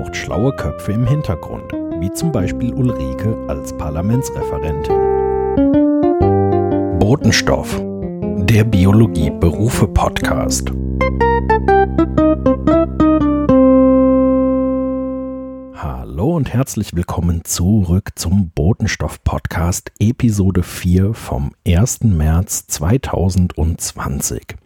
braucht schlaue Köpfe im Hintergrund, wie zum Beispiel Ulrike als Parlamentsreferentin. Botenstoff, der Biologie-Berufe-Podcast. Hallo und herzlich willkommen zurück zum Botenstoff-Podcast, Episode 4 vom 1. März 2020.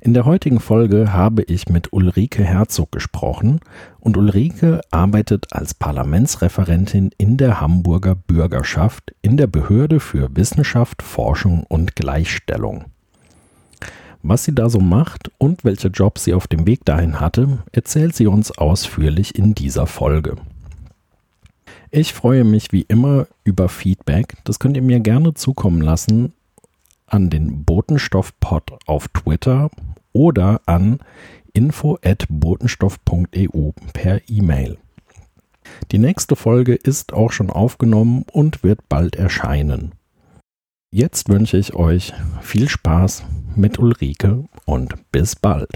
In der heutigen Folge habe ich mit Ulrike Herzog gesprochen und Ulrike arbeitet als Parlamentsreferentin in der Hamburger Bürgerschaft in der Behörde für Wissenschaft, Forschung und Gleichstellung. Was sie da so macht und welche Jobs sie auf dem Weg dahin hatte, erzählt sie uns ausführlich in dieser Folge. Ich freue mich wie immer über Feedback. Das könnt ihr mir gerne zukommen lassen an den Botenstoffpod auf Twitter oder an info@botenstoff.eu per E-Mail. Die nächste Folge ist auch schon aufgenommen und wird bald erscheinen. Jetzt wünsche ich euch viel Spaß mit Ulrike und bis bald.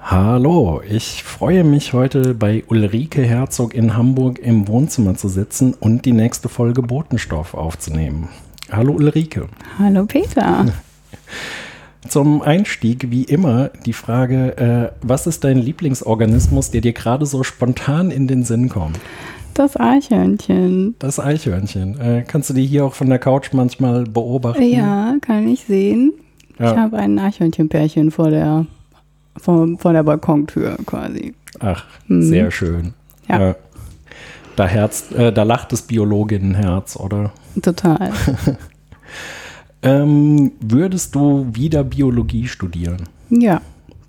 Hallo, ich freue mich heute bei Ulrike Herzog in Hamburg im Wohnzimmer zu sitzen und die nächste Folge Botenstoff aufzunehmen. Hallo Ulrike. Hallo Peter. Zum Einstieg, wie immer, die Frage, äh, was ist dein Lieblingsorganismus, der dir gerade so spontan in den Sinn kommt? Das Eichhörnchen. Das Eichhörnchen. Äh, kannst du die hier auch von der Couch manchmal beobachten? Ja, kann ich sehen. Ja. Ich habe ein Eichhörnchenpärchen vor der, vor, vor der Balkontür quasi. Ach, mhm. sehr schön. Ja. Äh, da, Herz, äh, da lacht das Biologinnenherz, oder? Total. Ähm, würdest du wieder Biologie studieren? Ja,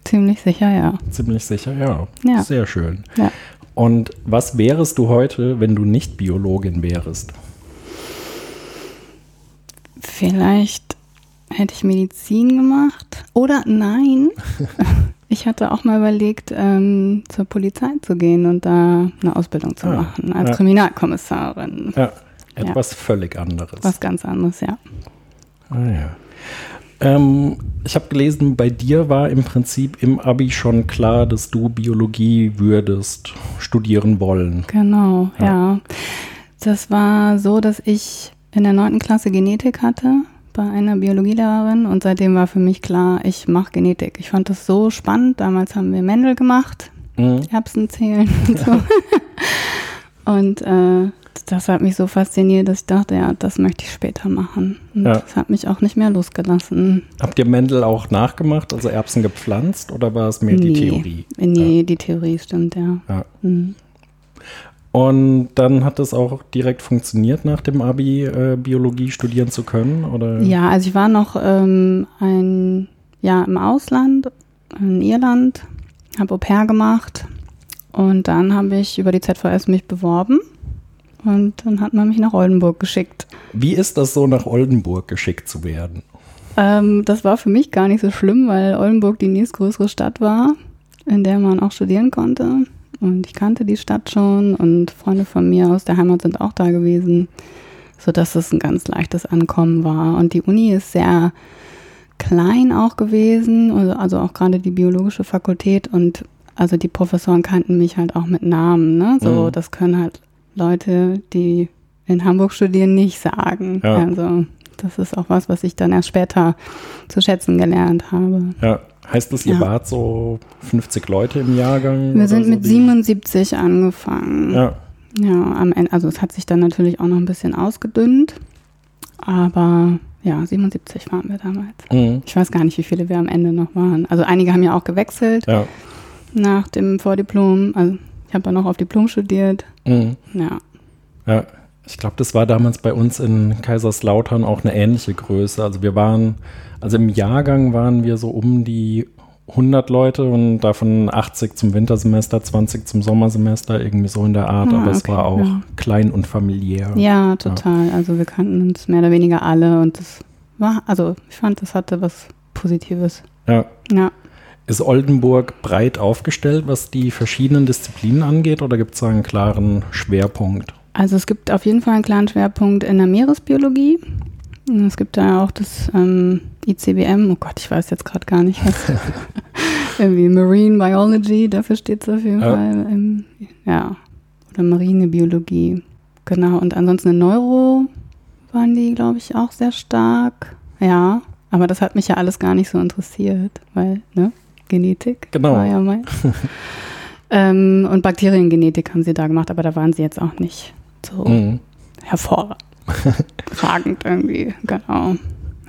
ziemlich sicher, ja. Ziemlich sicher, ja. ja. Sehr schön. Ja. Und was wärest du heute, wenn du nicht Biologin wärst? Vielleicht hätte ich Medizin gemacht. Oder nein. Ich hatte auch mal überlegt, ähm, zur Polizei zu gehen und da eine Ausbildung zu ah, machen als ja. Kriminalkommissarin. Ja, etwas ja. völlig anderes. Was ganz anderes, ja. Ah ja. Ähm, ich habe gelesen, bei dir war im Prinzip im Abi schon klar, dass du Biologie würdest studieren wollen. Genau, ja. ja. Das war so, dass ich in der neunten Klasse Genetik hatte bei einer Biologielehrerin und seitdem war für mich klar, ich mache Genetik. Ich fand das so spannend. Damals haben wir Mendel gemacht, mhm. Erbsen zählen und so. und äh, das hat mich so fasziniert, dass ich dachte, ja, das möchte ich später machen. Und ja. das hat mich auch nicht mehr losgelassen. Habt ihr Mendel auch nachgemacht, also Erbsen gepflanzt oder war es mehr nee. die Theorie? Nee, ja. die Theorie stimmt, ja. ja. Mhm. Und dann hat es auch direkt funktioniert, nach dem Abi äh, Biologie studieren zu können? Oder? Ja, also ich war noch ähm, ein Jahr im Ausland, in Irland, habe Au pair gemacht und dann habe ich über die ZVS mich beworben und dann hat man mich nach Oldenburg geschickt. Wie ist das so, nach Oldenburg geschickt zu werden? Ähm, das war für mich gar nicht so schlimm, weil Oldenburg die nächstgrößere Stadt war, in der man auch studieren konnte. Und ich kannte die Stadt schon und Freunde von mir aus der Heimat sind auch da gewesen, sodass es ein ganz leichtes Ankommen war. Und die Uni ist sehr klein auch gewesen, also, also auch gerade die biologische Fakultät und also die Professoren kannten mich halt auch mit Namen, ne? So, mhm. das können halt Leute, die in Hamburg studieren, nicht sagen. Ja. Also das ist auch was, was ich dann erst später zu schätzen gelernt habe. Ja. Heißt das, ihr ja. wart so 50 Leute im Jahrgang? Wir sind so mit 77 angefangen. Ja. Ja, am Ende, also es hat sich dann natürlich auch noch ein bisschen ausgedünnt, aber ja, 77 waren wir damals. Mhm. Ich weiß gar nicht, wie viele wir am Ende noch waren. Also einige haben ja auch gewechselt ja. nach dem Vordiplom. Also ich habe dann auch auf Diplom studiert. Mhm. Ja. Ja, ich glaube, das war damals bei uns in Kaiserslautern auch eine ähnliche Größe. Also wir waren, also im Jahrgang waren wir so um die 100 Leute und davon 80 zum Wintersemester, 20 zum Sommersemester, irgendwie so in der Art. Ah, aber okay, es war auch ja. klein und familiär. Ja, total. Ja. Also wir kannten uns mehr oder weniger alle und das war, also ich fand, das hatte was Positives. Ja. Ja. Ist Oldenburg breit aufgestellt, was die verschiedenen Disziplinen angeht, oder gibt es da einen klaren Schwerpunkt? Also es gibt auf jeden Fall einen klaren Schwerpunkt in der Meeresbiologie. Es gibt da auch das ähm, ICBM, oh Gott, ich weiß jetzt gerade gar nicht, was irgendwie Marine Biology, dafür steht es auf jeden Ja. Fall. Ähm, ja, oder Marinebiologie. Genau, und ansonsten in Neuro waren die, glaube ich, auch sehr stark. Ja, aber das hat mich ja alles gar nicht so interessiert, weil, ne, Genetik Genau. war ja mein. ähm, und Bakteriengenetik haben sie da gemacht, aber da waren sie jetzt auch nicht so Mhm. hervorragend irgendwie, genau.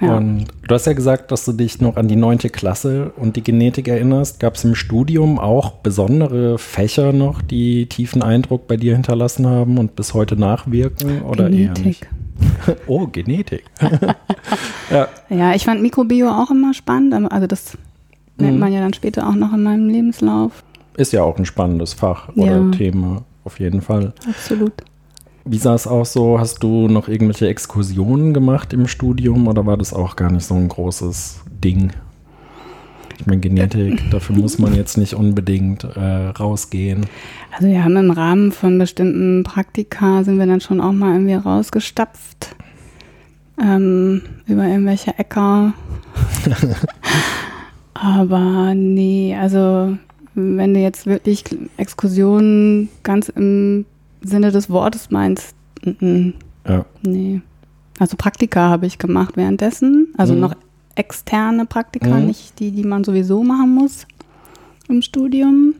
Ja. Und du hast ja gesagt, dass du dich noch an die neunte Klasse und die Genetik erinnerst. Gab es im Studium auch besondere Fächer noch, die tiefen Eindruck bei dir hinterlassen haben und bis heute nachwirken? Oder eher nicht? Genetik. Oh, Genetik. ja. Ja, ich fand Mikrobio auch immer spannend, also das nennt Mhm. man ja dann später auch noch in meinem Lebenslauf. Ist ja auch ein spannendes Fach oder Ja. Thema, auf jeden Fall. Absolut. Wie sah es aus so? Hast du noch irgendwelche Exkursionen gemacht im Studium oder war das auch gar nicht so ein großes Ding? Ich meine, Genetik, dafür muss man jetzt nicht unbedingt äh, rausgehen. Also wir haben im Rahmen von bestimmten Praktika sind wir dann schon auch mal irgendwie rausgestapft. Ähm, über irgendwelche Äcker. Aber nee, also wenn du jetzt wirklich Exkursionen ganz im Sinne des Wortes meinst, mm, mm, Ja. nee. Also Praktika habe ich gemacht währenddessen. Also Mhm. noch externe Praktika, Mhm. nicht die, die man sowieso machen muss im Studium.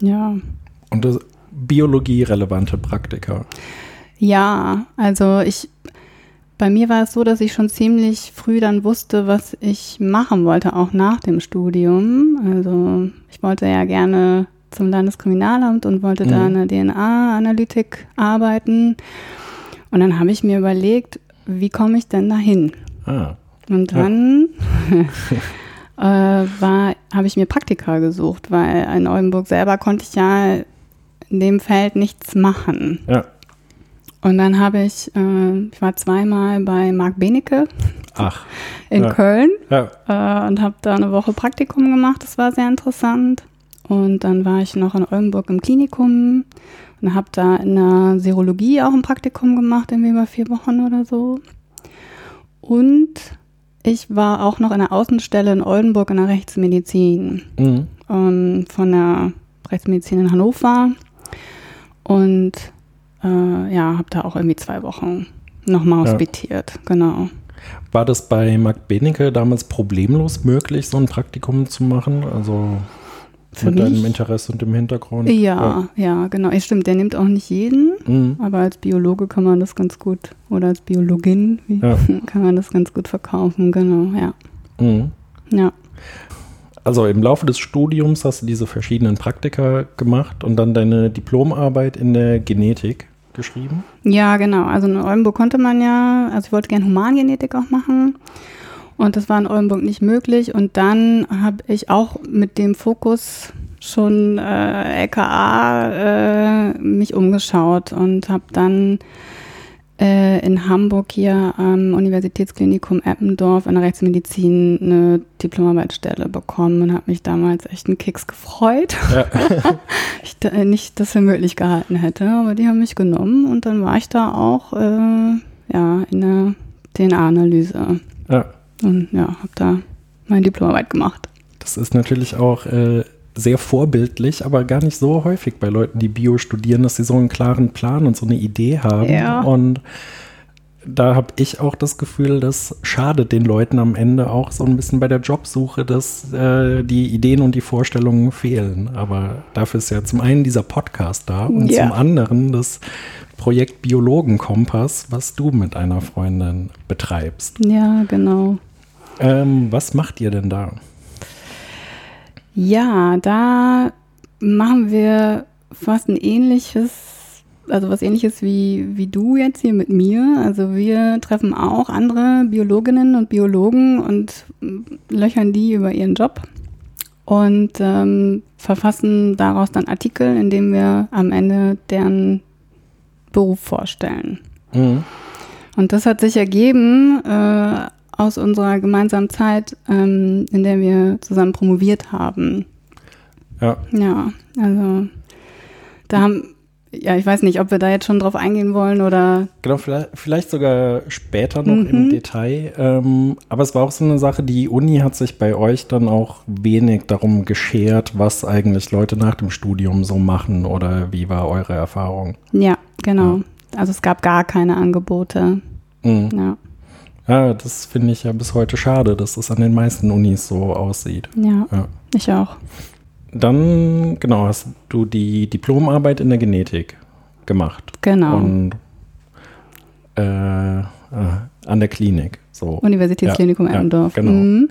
Ja. Und das biologierelevante Praktika. Ja, also ich, bei mir war es so, dass ich schon ziemlich früh dann wusste, was ich machen wollte, auch nach dem Studium. Also ich wollte ja gerne zum Landeskriminalamt und wollte da Mhm. eine DNA-Analytik arbeiten. Und dann habe ich mir überlegt, wie komme ich denn dahin? Ah, Und Ja. dann äh, war, habe ich mir Praktika gesucht, weil in Oldenburg selber konnte ich ja in dem Feld nichts machen. ja. Und dann habe ich, äh, ich war zweimal bei Marc Benecke Ach, in Ja. Köln ja. äh, und habe da eine Woche Praktikum gemacht. Das war sehr interessant. Und dann war ich noch in Oldenburg im Klinikum und habe da in der Serologie auch ein Praktikum gemacht, irgendwie über vier Wochen oder so. Und ich war auch noch in der Außenstelle in Oldenburg in der Rechtsmedizin Mhm. ähm, von der Rechtsmedizin in Hannover und äh, ja, habe da auch irgendwie zwei Wochen nochmal Ja. hospitiert, genau. War das bei Marc Benecke damals problemlos möglich, so ein Praktikum zu machen? Also Für mit deinem mich? Interesse und dem Hintergrund? Ja, ja, genau. Ja, stimmt, der nimmt auch nicht jeden, Mhm. aber als Biologe kann man das ganz gut, oder als Biologin, Ja. kann man das ganz gut verkaufen, genau, ja. Mhm. Ja, Also im Laufe des Studiums hast du diese verschiedenen Praktika gemacht und dann deine Diplomarbeit in der Genetik geschrieben. ja genau. Also in Oldenburg konnte man ja, also ich wollte gerne Humangenetik auch machen und das war in Oldenburg nicht möglich und dann habe ich auch mit dem Fokus schon äh, LKA äh, mich umgeschaut und habe dann äh, in Hamburg hier am Universitätsklinikum Eppendorf in der Rechtsmedizin eine Diplomarbeitsstelle bekommen und habe mich damals echt einen Keks gefreut. Ja. ich äh, nicht das für möglich gehalten hätte, aber die haben mich genommen und dann war ich da auch äh, ja, in der DNA-Analyse ja. Und ja, habe da meine Diplomarbeit gemacht. Das ist natürlich auch äh, sehr vorbildlich, aber gar nicht so häufig bei Leuten, die Bio studieren, dass sie so einen klaren Plan und so eine Idee haben. Ja. Und da habe ich auch das Gefühl, das schadet den Leuten am Ende auch so ein bisschen bei der Jobsuche, dass äh, die Ideen und die Vorstellungen fehlen. Aber dafür ist ja zum einen dieser Podcast da und Ja. zum anderen das Projekt Biologenkompass, was du mit einer Freundin betreibst. Ja, genau. Ähm, was macht ihr denn da? Ja, da machen wir fast ein ähnliches, also was ähnliches wie, wie du jetzt hier mit mir. Also wir treffen auch andere Biologinnen und Biologen und löchern die über ihren Job und ähm, verfassen daraus dann Artikel, in denen wir am Ende deren Beruf vorstellen. Mhm. Und das hat sich ergeben äh, aus unserer gemeinsamen Zeit, ähm, in der wir zusammen promoviert haben. Ja. Ja, also da haben ja, ich weiß nicht, ob wir da jetzt schon drauf eingehen wollen oder. Genau, vielleicht, vielleicht sogar später noch mhm. im Detail. Ähm, aber es war auch so eine Sache, die Uni hat sich bei euch dann auch wenig darum geschert, was eigentlich Leute nach dem Studium so machen oder wie war eure Erfahrung? Ja, genau. Ja. Also es gab gar keine Angebote. Mhm. Ja. Ja, das finde ich ja bis heute schade, dass es an den meisten Unis so aussieht. Ja, ja. ich auch. Dann, genau, hast du die Diplomarbeit in der Genetik gemacht. Genau. Und äh, äh, an der Klinik. So. Universitätsklinikum ja, Eppendorf. Ja, genau. Mhm.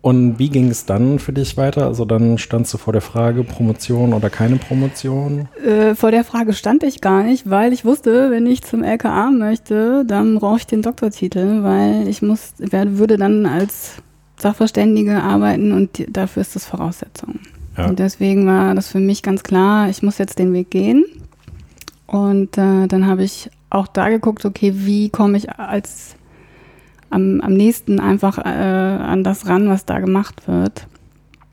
Und wie ging es dann für dich weiter? Also dann standst du vor der Frage Promotion oder keine Promotion? Äh, vor der Frage stand ich gar nicht, weil ich wusste, wenn ich zum LKA möchte, dann brauche ich den Doktortitel, weil ich muss, würde dann als Sachverständige arbeiten und dafür ist das Voraussetzung. Ja. Und deswegen war das für mich ganz klar, ich muss jetzt den Weg gehen. Und äh, dann habe ich auch da geguckt, okay, wie komme ich als am, am nächsten einfach äh, an das ran, was da gemacht wird.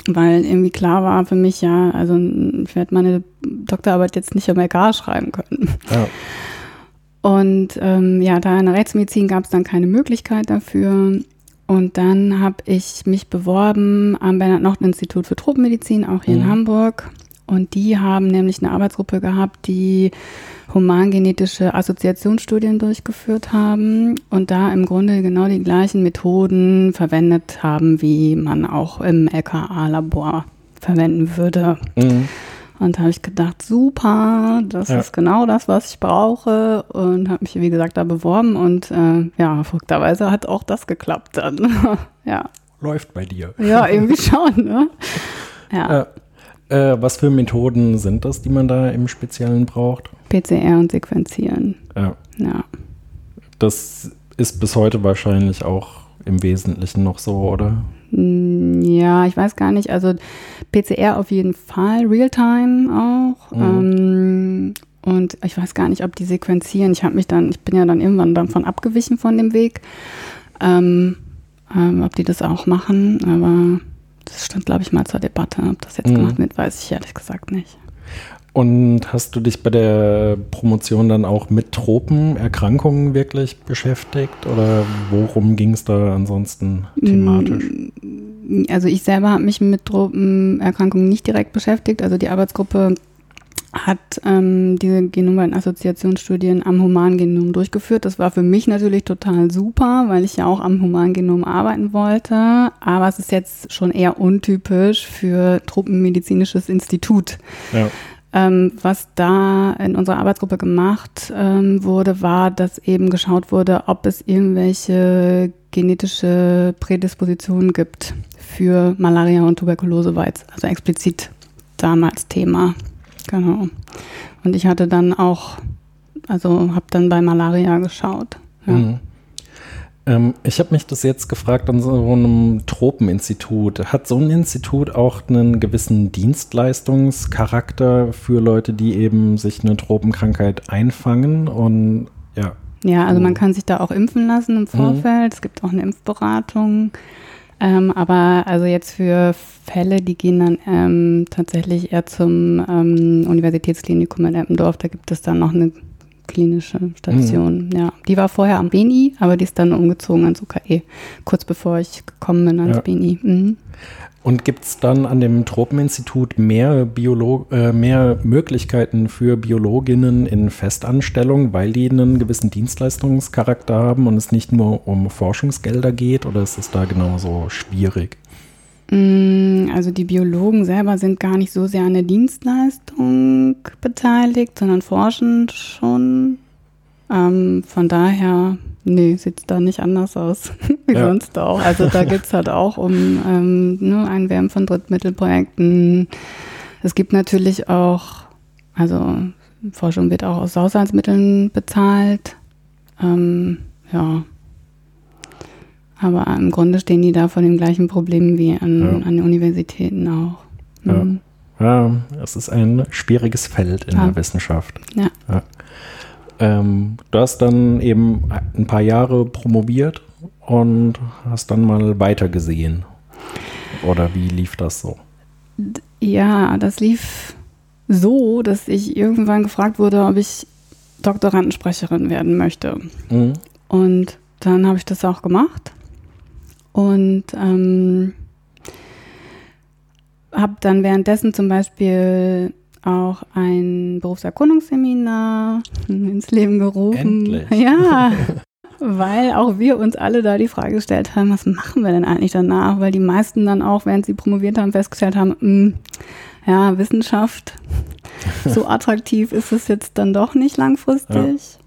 Weil irgendwie klar war für mich, ja, also ich werde meine Doktorarbeit jetzt nicht am LK schreiben können. Ja. Und ähm, ja, da in der Rechtsmedizin gab es dann keine Möglichkeit dafür. Und dann habe ich mich beworben am Bernhard-Nocht-Institut für Tropenmedizin, auch hier mhm. in Hamburg. Und die haben nämlich eine Arbeitsgruppe gehabt, die humangenetische Assoziationsstudien durchgeführt haben und da im Grunde genau die gleichen Methoden verwendet haben, wie man auch im LKA-Labor verwenden würde. Mhm. Und da habe ich gedacht, super, das ja. ist genau das, was ich brauche. Und habe mich, wie gesagt, da beworben. Und äh, ja, verrückterweise hat auch das geklappt dann. ja. Läuft bei dir. Ja, irgendwie schon. Ne? Ja. Äh, äh, was für Methoden sind das, die man da im Speziellen braucht? PCR und Sequenzieren. Ja. Ja. Das ist bis heute wahrscheinlich auch im Wesentlichen noch so, oder? Hm, ja, ich weiß gar nicht. Also PCR auf jeden Fall, Realtime auch. Mhm. Ähm, und ich weiß gar nicht, ob die sequenzieren. Ich habe mich dann, ich bin ja dann irgendwann davon abgewichen von dem Weg. Ähm, ähm, ob die das auch machen, aber das stand, glaube ich, mal zur Debatte. Ob das jetzt mhm. gemacht wird, weiß ich ehrlich gesagt nicht. Und hast du dich bei der Promotion dann auch mit Tropenerkrankungen wirklich beschäftigt oder worum ging es da ansonsten thematisch? Mm, also ich selber habe mich mit Tropenerkrankungen nicht direkt beschäftigt. Also die Arbeitsgruppe hat ähm, diese Genom-Assoziationsstudien am Humangenom durchgeführt. Das war für mich natürlich total super, weil ich ja auch am Humangenom arbeiten wollte. Aber es ist jetzt schon eher untypisch für Tropenmedizinisches Institut. Ja. Ähm, was da in unserer Arbeitsgruppe gemacht ähm, wurde, war, dass eben geschaut wurde, ob es irgendwelche genetische Prädispositionen gibt für Malaria und Tuberkulose, war jetzt also explizit damals Thema. Genau. Und ich hatte dann auch, also habe dann bei Malaria geschaut. Ja. Mhm. Ähm, ich habe mich das jetzt gefragt an so einem Tropeninstitut. Hat so ein Institut auch einen gewissen Dienstleistungscharakter für Leute, die eben sich eine Tropenkrankheit einfangen? Und ja. Ja, also man kann sich da auch impfen lassen im mhm. Vorfeld. Mhm. Es gibt auch eine Impfberatung. Ähm, aber also jetzt für Fälle, die gehen dann ähm, tatsächlich eher zum ähm, Universitätsklinikum in Eppendorf. Da gibt es dann noch eine klinische Station. Mhm. Ja, die war vorher am BNI, aber die ist dann umgezogen ans UKE, kurz bevor ich gekommen bin ans ja. BNI. Mhm. Und gibt es dann an dem Tropeninstitut mehr, Biolo äh, mehr Möglichkeiten für Biologinnen in Festanstellung, weil die einen gewissen Dienstleistungscharakter haben und es nicht nur um Forschungsgelder geht oder ist es da genauso schwierig? Mm, also die Biologen selber sind gar nicht so sehr an der Dienstleistung beteiligt, sondern forschen schon. Ähm, von daher, nee, sieht es da nicht anders aus wie ja. sonst auch. Also da geht es halt auch um ähm, ne, Einwärmen von Drittmittelprojekten. Es gibt natürlich auch, also Forschung wird auch aus Haushaltsmitteln bezahlt. Ähm, ja, aber im Grunde stehen die da vor den gleichen Problemen wie an, ja. an den Universitäten auch. Mhm. Ja. ja, es ist ein schwieriges Feld in der Wissenschaft. Ja. Ähm, du hast dann eben ein paar Jahre promoviert und hast dann mal weitergesehen. Oder wie lief das so? Ja, das lief so, dass ich irgendwann gefragt wurde, ob ich Doktorandensprecherin werden möchte. Mhm. Und dann habe ich das auch gemacht und ähm, habe dann währenddessen zum Beispiel auch ein Berufserkundungsseminar ins Leben gerufen. Endlich. Ja, weil auch wir uns alle da die Frage gestellt haben, was machen wir denn eigentlich danach? Weil die meisten dann auch, während sie promoviert haben, festgestellt haben, mh, ja, Wissenschaft, so attraktiv ist es jetzt dann doch nicht langfristig.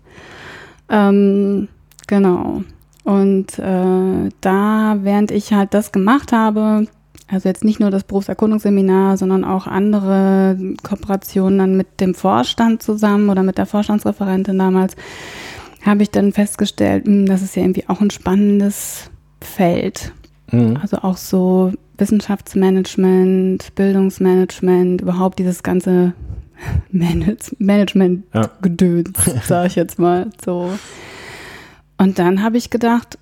Ähm, genau. Und äh, da, während ich halt das gemacht habe, also jetzt nicht nur das Berufserkundungsseminar, sondern auch andere Kooperationen dann mit dem Vorstand zusammen oder mit der Vorstandsreferentin damals, habe ich dann festgestellt, mh, das ist ja irgendwie auch ein spannendes Feld. Mhm. Also auch so Wissenschaftsmanagement, Bildungsmanagement, überhaupt dieses ganze Manage Ja. Management-Gedöns, sage ich jetzt mal so. Und dann habe ich gedacht,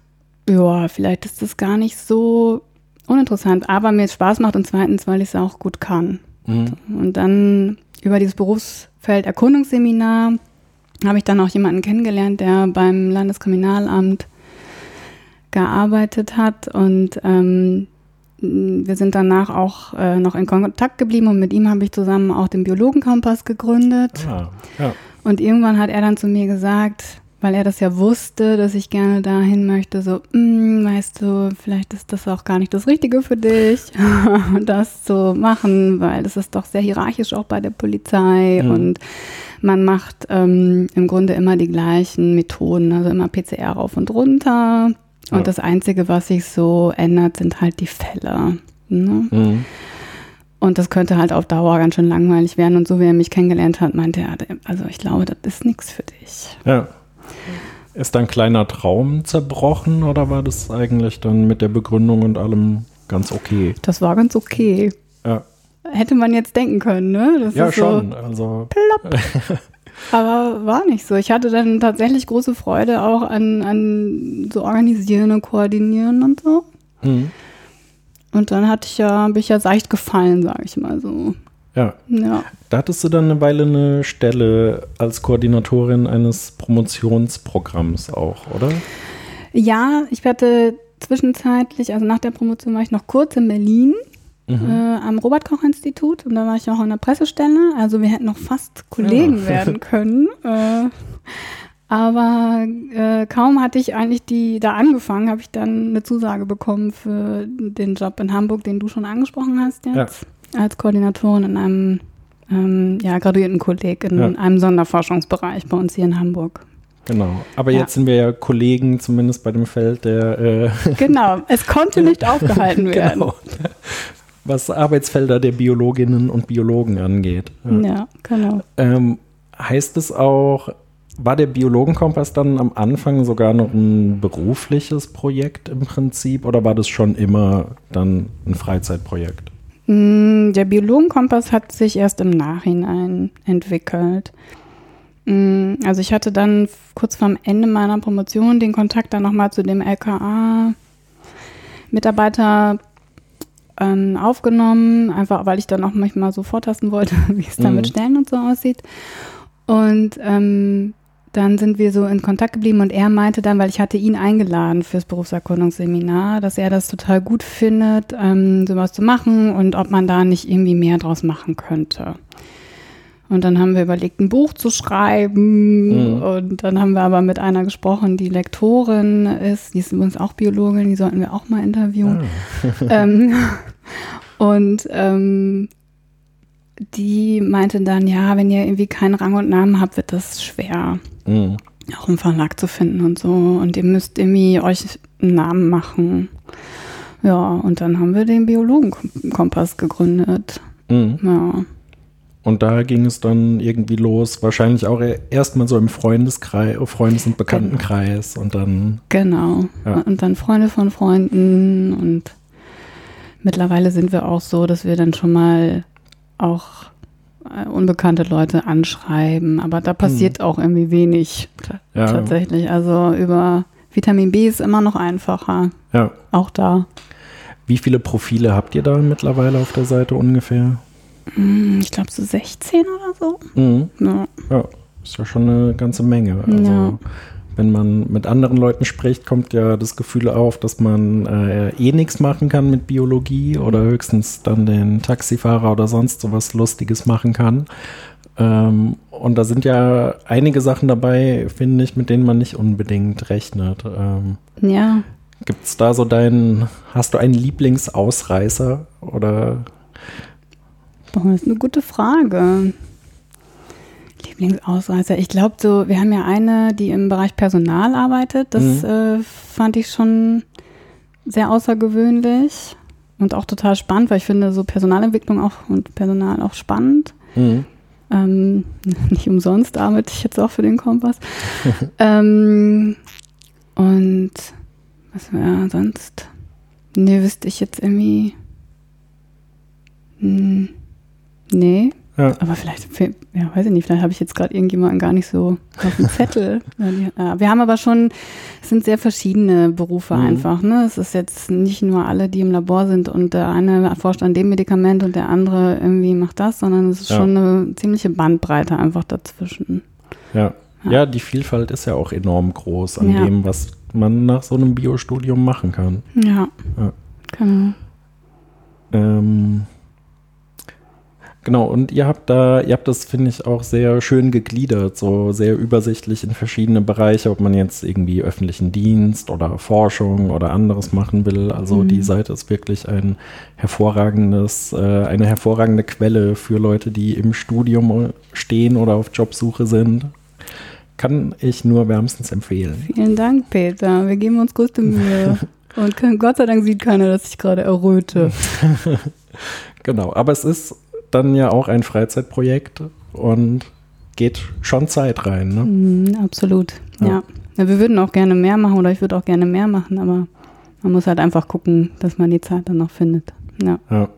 ja, vielleicht ist das gar nicht so uninteressant, aber mir es Spaß macht und zweitens, weil ich es auch gut kann. Mhm. Und dann über dieses Berufsfeld Erkundungsseminar habe ich dann auch jemanden kennengelernt, der beim Landeskriminalamt gearbeitet hat und ähm, wir sind danach auch äh, noch in Kontakt geblieben und mit ihm habe ich zusammen auch den Biologenkompass gegründet. Ah, ja. Und irgendwann hat er dann zu mir gesagt, weil er das ja wusste, dass ich gerne dahin möchte, so, "Mm, weißt du, vielleicht ist das auch gar nicht das Richtige für dich, das zu machen, weil das ist doch sehr hierarchisch auch bei der Polizei Mhm. und man macht ähm, im Grunde immer die gleichen Methoden, also immer PCR rauf und runter. Ja. Und das Einzige, was sich so ändert, sind halt die Fälle. Ne? Mhm. Und das könnte halt auf Dauer ganz schön langweilig werden. Und so wie er mich kennengelernt hat, meinte er, also ich glaube, das ist nichts für dich. ja. Ist dein kleiner Traum zerbrochen oder war das eigentlich dann mit der Begründung und allem ganz okay? Das war ganz okay. Ja, Hätte man jetzt denken können, ne? Das ja ist schon. Also, So, aber war nicht so. Ich hatte dann tatsächlich große Freude auch an, an so organisieren und koordinieren und so. mhm. Und dann hatte ich ja, bin ich ja seicht gefallen, sage ich mal so. Ja. Ja. Da hattest du dann eine Weile eine Stelle als Koordinatorin eines Promotionsprogramms auch, oder? Ja, ich hatte zwischenzeitlich, also nach der Promotion war ich noch kurz in Berlin Mhm. äh, am Robert-Koch-Institut und da war ich auch an der Pressestelle. Also wir hätten noch fast Kollegen Ja. werden können. Äh, aber äh, kaum hatte ich eigentlich die da angefangen, habe ich dann eine Zusage bekommen für den Job in Hamburg, den du schon angesprochen hast jetzt, als Koordinatorin in einem ähm, ja, Graduiertenkolleg in Ja. einem Sonderforschungsbereich bei uns hier in Hamburg. Genau. Aber Ja. jetzt sind wir ja Kollegen, zumindest bei dem Feld der äh, Genau, es konnte nicht aufgehalten werden. genau. Was Arbeitsfelder der Biologinnen und Biologen angeht. Ja. Ja, genau. Ähm, heißt es auch, war der Biologenkompass dann am Anfang sogar noch ein berufliches Projekt im Prinzip oder war das schon immer dann ein Freizeitprojekt? Mm, Der Biologenkompass hat sich erst im Nachhinein entwickelt. Mm, Also ich hatte dann kurz vorm Ende meiner Promotion den Kontakt dann nochmal zu dem LKA-Mitarbeiter ähm, aufgenommen, einfach weil ich dann auch manchmal so vortasten wollte, wie es da Mhm. mit Stellen und so aussieht. Und ähm, dann sind wir so in Kontakt geblieben und er meinte dann, weil ich hatte ihn eingeladen fürs Berufserkundungsseminar, dass er das total gut findet, ähm, sowas zu machen und ob man da nicht irgendwie mehr draus machen könnte. Und dann haben wir überlegt, ein Buch zu schreiben. Mhm. Und dann haben wir aber mit einer gesprochen, die Lektorin ist, die ist übrigens auch Biologin, die sollten wir auch mal interviewen. ähm, und ähm, die meinte dann, ja, wenn ihr irgendwie keinen Rang und Namen habt, wird das schwer, Mhm. auch im Verlag zu finden und so. Und ihr müsst irgendwie euch einen Namen machen. Ja, und dann haben wir den Biologenkompass gegründet. Mhm. Ja. Und da ging es dann irgendwie los, wahrscheinlich auch erstmal so im Freundeskreis, Freundes- und Bekanntenkreis und dann, Genau. Ja. Und dann Freunde von Freunden und mittlerweile sind wir auch so, dass wir dann schon mal auch äh, unbekannte Leute anschreiben. Aber da passiert auch irgendwie wenig Ja. tatsächlich. Also über Vitamin B ist immer noch einfacher. ja. Auch da. Wie viele Profile habt ihr da mittlerweile auf der Seite ungefähr? Hm, Ich glaube so 16 oder so. Mhm. Ja. Ja, ist ja schon eine ganze Menge. Also, Ja. Wenn man mit anderen Leuten spricht, kommt ja das Gefühl auf, dass man äh, eh nichts machen kann mit Biologie oder höchstens dann den Taxifahrer oder sonst sowas Lustiges machen kann. Ähm, und da sind ja einige Sachen dabei, finde ich, mit denen man nicht unbedingt rechnet. Ähm, ja. Gibt es da so deinen, hast du einen Lieblingsausreißer oder Boah, das ist eine gute Frage. Lieblingsausreißer. Ich glaube so, wir haben ja eine, die im Bereich Personal arbeitet. Das äh, fand ich schon sehr außergewöhnlich und auch total spannend, weil ich finde so Personalentwicklung auch und Personal auch spannend. Mhm. Ähm, nicht umsonst arbeite ich jetzt auch für den Kompass. ähm, und was wäre sonst? Nee, wüsste ich jetzt irgendwie. Hm, nee. Ja. Aber vielleicht, ja, weiß ich nicht, vielleicht habe ich jetzt gerade irgendjemanden gar nicht so auf dem Zettel. Wir haben aber schon, es sind sehr verschiedene Berufe Mhm. einfach. Ne? Es ist jetzt nicht nur alle, die im Labor sind und der eine forscht an dem Medikament und der andere irgendwie macht das, sondern es ist Ja. schon eine ziemliche Bandbreite einfach dazwischen. Ja. Ja. ja, die Vielfalt ist ja auch enorm groß an dem, was man nach so einem Biostudium machen kann. Ja. Ja. Genau. Ähm, genau, und ihr habt da, ihr habt das, finde ich, auch sehr schön gegliedert, so sehr übersichtlich in verschiedene Bereiche, ob man jetzt irgendwie öffentlichen Dienst oder Forschung oder anderes machen will. Also Mhm. die Seite ist wirklich ein hervorragendes, äh, eine hervorragende Quelle für Leute, die im Studium stehen oder auf Jobsuche sind. Kann ich nur wärmstens empfehlen. Vielen Dank, Peter. Wir geben uns größte Mühe. Und Gott sei Dank sieht keiner, dass ich gerade erröte. Genau, aber es ist dann ja auch ein Freizeitprojekt und geht schon Zeit rein. Ne? Mhm, absolut. Ja. Ja. ja. Wir würden auch gerne mehr machen oder ich würde auch gerne mehr machen, aber man muss halt einfach gucken, dass man die Zeit dann noch findet. Ja. Ja.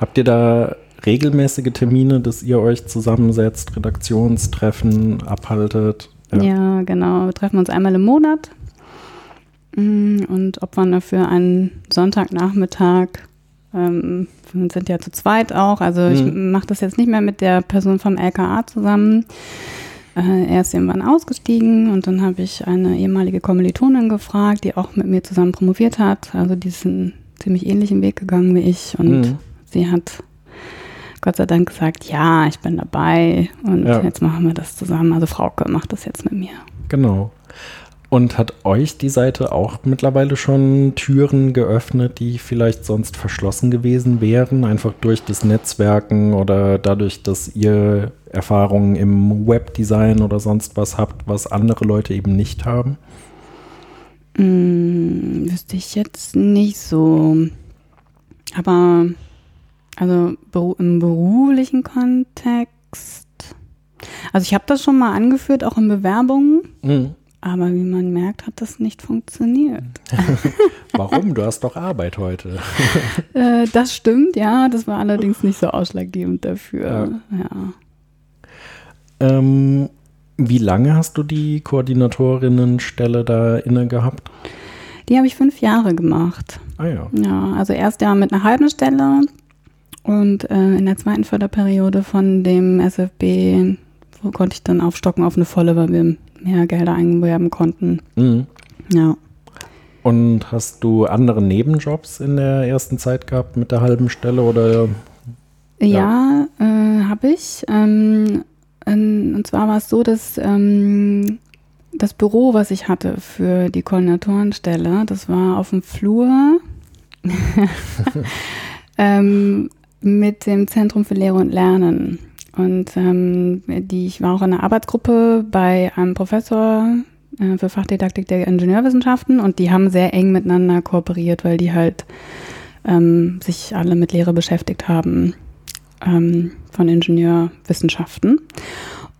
Habt ihr da regelmäßige Termine, dass ihr euch zusammensetzt, Redaktionstreffen abhaltet? Ja. genau. Wir treffen uns einmal im Monat mm, und opfern dafür einen Sonntagnachmittag. Ähm, wir sind ja zu zweit auch. Also ich Mhm. mache das jetzt nicht mehr mit der Person vom LKA zusammen. Äh, er ist irgendwann ausgestiegen und dann habe ich eine ehemalige Kommilitonin gefragt, die auch mit mir zusammen promoviert hat. Also die ist einen ziemlich ähnlichen Weg gegangen wie ich und Mhm. sie hat Gott sei Dank gesagt, ja, ich bin dabei und Ja. jetzt machen wir das zusammen. Also Frauke macht das jetzt mit mir. Genau. Und hat euch die Seite auch mittlerweile schon Türen geöffnet, die vielleicht sonst verschlossen gewesen wären, einfach durch das Netzwerken oder dadurch, dass ihr Erfahrungen im Webdesign oder sonst was habt, was andere Leute eben nicht haben? Hm, wüsste ich jetzt nicht so. Aber also im beruflichen Kontext. Also ich habe das schon mal angeführt, auch in Bewerbungen. Mhm. Aber wie man merkt, hat das nicht funktioniert. Warum? Du hast doch Arbeit heute. Äh, das stimmt, ja. Das war allerdings nicht so ausschlaggebend dafür. Ja. Ähm, wie lange hast du die Koordinatorinnenstelle da inne gehabt? Die habe ich fünf Jahre gemacht. Ah ja. Ja, also erst ja mit einer halben Stelle und äh, in der zweiten Förderperiode von dem SFB konnte ich dann aufstocken auf eine volle, weil wir mehr Gelder einwerben konnten. Mhm. Ja. Und hast du andere Nebenjobs in der ersten Zeit gehabt mit der halben Stelle oder? Ja, äh, habe ich. Ähm, ähm, und zwar war es so, dass ähm, das Büro, was ich hatte für die Koordinatorenstelle, das war auf dem Flur ähm, mit dem Zentrum für Lehre und Lernen. Und ähm, die, ich war auch in einer Arbeitsgruppe bei einem Professor äh, für Fachdidaktik der Ingenieurwissenschaften und die haben sehr eng miteinander kooperiert, weil die halt ähm, sich alle mit Lehre beschäftigt haben ähm, von Ingenieurwissenschaften.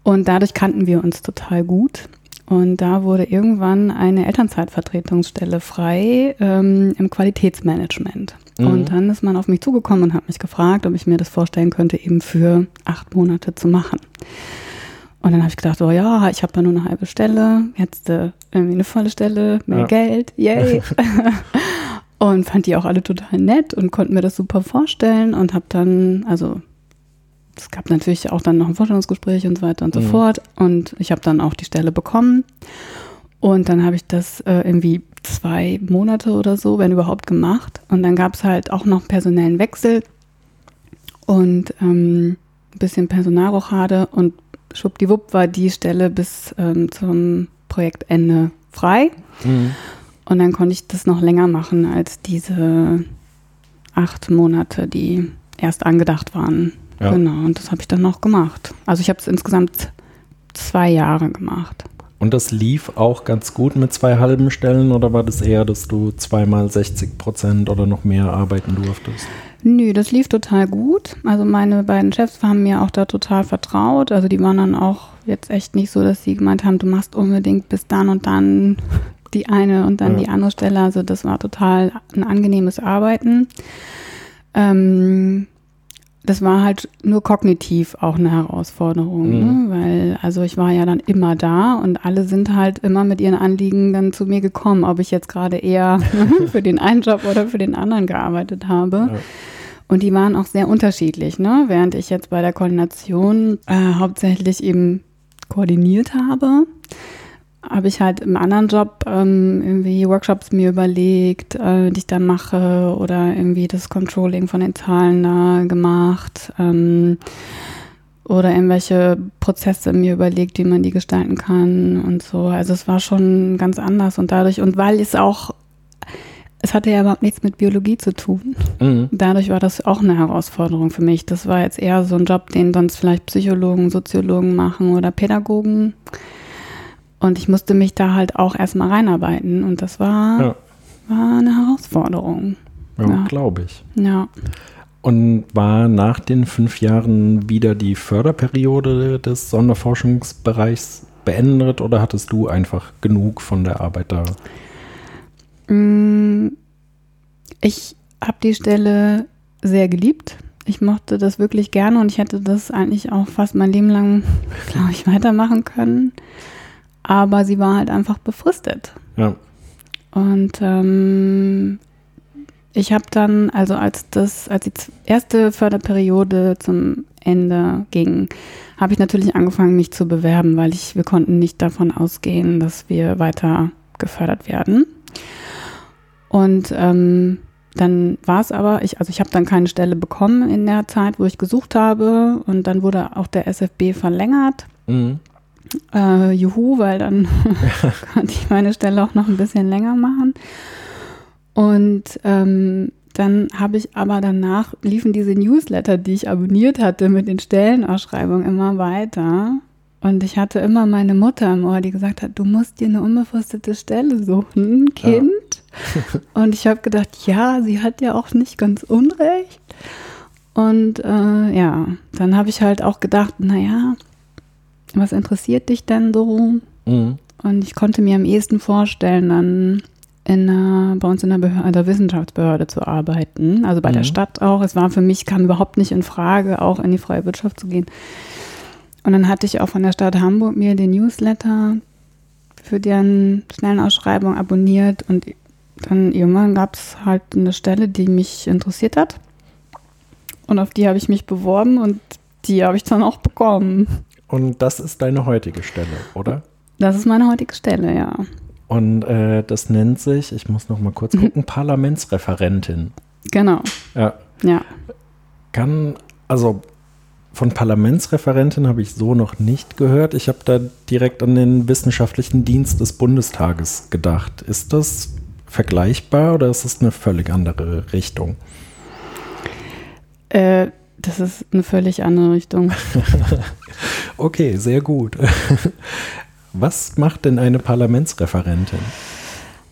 Und dadurch kannten wir uns total gut. Und da wurde irgendwann eine Elternzeitvertretungsstelle frei ähm, im Qualitätsmanagement. Mhm. Und dann ist man auf mich zugekommen und hat mich gefragt, ob ich mir das vorstellen könnte, eben für acht Monate zu machen. Und dann habe ich gedacht, oh ja, ich habe da nur eine halbe Stelle, jetzt äh, irgendwie eine volle Stelle, mehr Ja. Geld, yay. und fand die auch alle total nett und konnte mir das super vorstellen und habe dann, also es gab natürlich auch dann noch ein Vorstellungsgespräch und so weiter und so Mhm. fort. Und ich habe dann auch die Stelle bekommen. Und dann habe ich das äh, irgendwie zwei Monate oder so, wenn überhaupt, gemacht. Und dann gab es halt auch noch einen personellen Wechsel und ähm, ein bisschen Personalrochade. Und schwuppdiwupp war die Stelle bis ähm, zum Projektende frei. Mhm. Und dann konnte ich das noch länger machen als diese acht Monate, die erst angedacht waren. Ja. Genau, und das habe ich dann noch gemacht. Also ich habe es insgesamt zwei Jahre gemacht. Und das lief auch ganz gut mit zwei halben Stellen oder war das eher, dass du zweimal 60 Prozent oder noch mehr arbeiten durftest? Nö, das lief total gut. Also meine beiden Chefs haben mir auch da total vertraut. Also die waren dann auch jetzt echt nicht so, dass sie gemeint haben, du machst unbedingt bis dann und dann die eine und dann Ja. die andere Stelle. Also das war total ein angenehmes Arbeiten. Ähm, das war halt nur kognitiv auch eine Herausforderung, Mhm. ne? weil also ich war ja dann immer da und alle sind halt immer mit ihren Anliegen dann zu mir gekommen, ob ich jetzt gerade eher für den einen Job oder für den anderen gearbeitet habe. Ja. Und die waren auch sehr unterschiedlich, ne? Während ich jetzt bei der Koordination äh, hauptsächlich eben koordiniert habe, habe ich halt im anderen Job ähm, irgendwie Workshops mir überlegt, äh, die ich dann mache oder irgendwie das Controlling von den Zahlen da gemacht ähm, oder irgendwelche Prozesse mir überlegt, wie man die gestalten kann und so. Also es war schon ganz anders und dadurch und weil es auch es hatte ja überhaupt nichts mit Biologie zu tun. Mhm. Dadurch war das auch eine Herausforderung für mich. Das war jetzt eher so ein Job, den sonst vielleicht Psychologen, Soziologen machen oder Pädagogen. Und ich musste mich da halt auch erstmal reinarbeiten. Und das war, Ja, war eine Herausforderung. ja, Ja. glaube ich. Ja. Und war nach den fünf Jahren wieder die Förderperiode des Sonderforschungsbereichs beendet oder hattest du einfach genug von der Arbeit da? Mm, Ich habe die Stelle sehr geliebt. Ich mochte das wirklich gerne und ich hätte das eigentlich auch fast mein Leben lang, glaube ich, weitermachen können. Aber sie war halt einfach befristet. Ja. Und ähm, ich habe dann, also als das, als die erste Förderperiode zum Ende ging, habe ich natürlich angefangen, mich zu bewerben, weil ich, wir konnten nicht davon ausgehen, dass wir weiter gefördert werden. Und ähm, dann war es aber, ich, also ich habe dann keine Stelle bekommen in der Zeit, wo ich gesucht habe. Und dann wurde auch der SFB verlängert. Mhm. Äh, juhu, weil dann konnte ich meine Stelle auch noch ein bisschen länger machen. Und ähm, dann habe ich aber danach, liefen diese Newsletter, die ich abonniert hatte mit den Stellenausschreibungen immer weiter. Und ich hatte immer meine Mutter im Ohr, die gesagt hat, du musst dir eine unbefristete Stelle suchen, Kind. Und ich habe gedacht, ja, sie hat ja auch nicht ganz unrecht. Und äh, ja, dann habe ich halt auch gedacht, naja, was interessiert dich denn so? Mhm. Und ich konnte mir am ehesten vorstellen, dann in einer, bei uns in der, Behörde, der Wissenschaftsbehörde zu arbeiten, also bei der Mhm. Stadt auch. Es war für mich, kam überhaupt nicht in Frage, auch in die freie Wirtschaft zu gehen. Und dann hatte ich auch von der Stadt Hamburg mir den Newsletter für deren Stellenausschreibung abonniert und dann irgendwann gab es halt eine Stelle, die mich interessiert hat. Und auf die habe ich mich beworben und die habe ich dann auch bekommen. Und das ist deine heutige Stelle, oder? Das ist meine heutige Stelle, ja. Und äh, das nennt sich, ich muss noch mal kurz gucken, Parlamentsreferentin. Genau, Ja, ja. kann, also von Parlamentsreferentin habe ich so noch nicht gehört. Ich habe da direkt an den wissenschaftlichen Dienst des Bundestages gedacht. Ist das vergleichbar oder ist es eine völlig andere Richtung? Äh, das ist eine völlig andere Richtung. Okay, sehr gut. Was macht denn eine Parlamentsreferentin?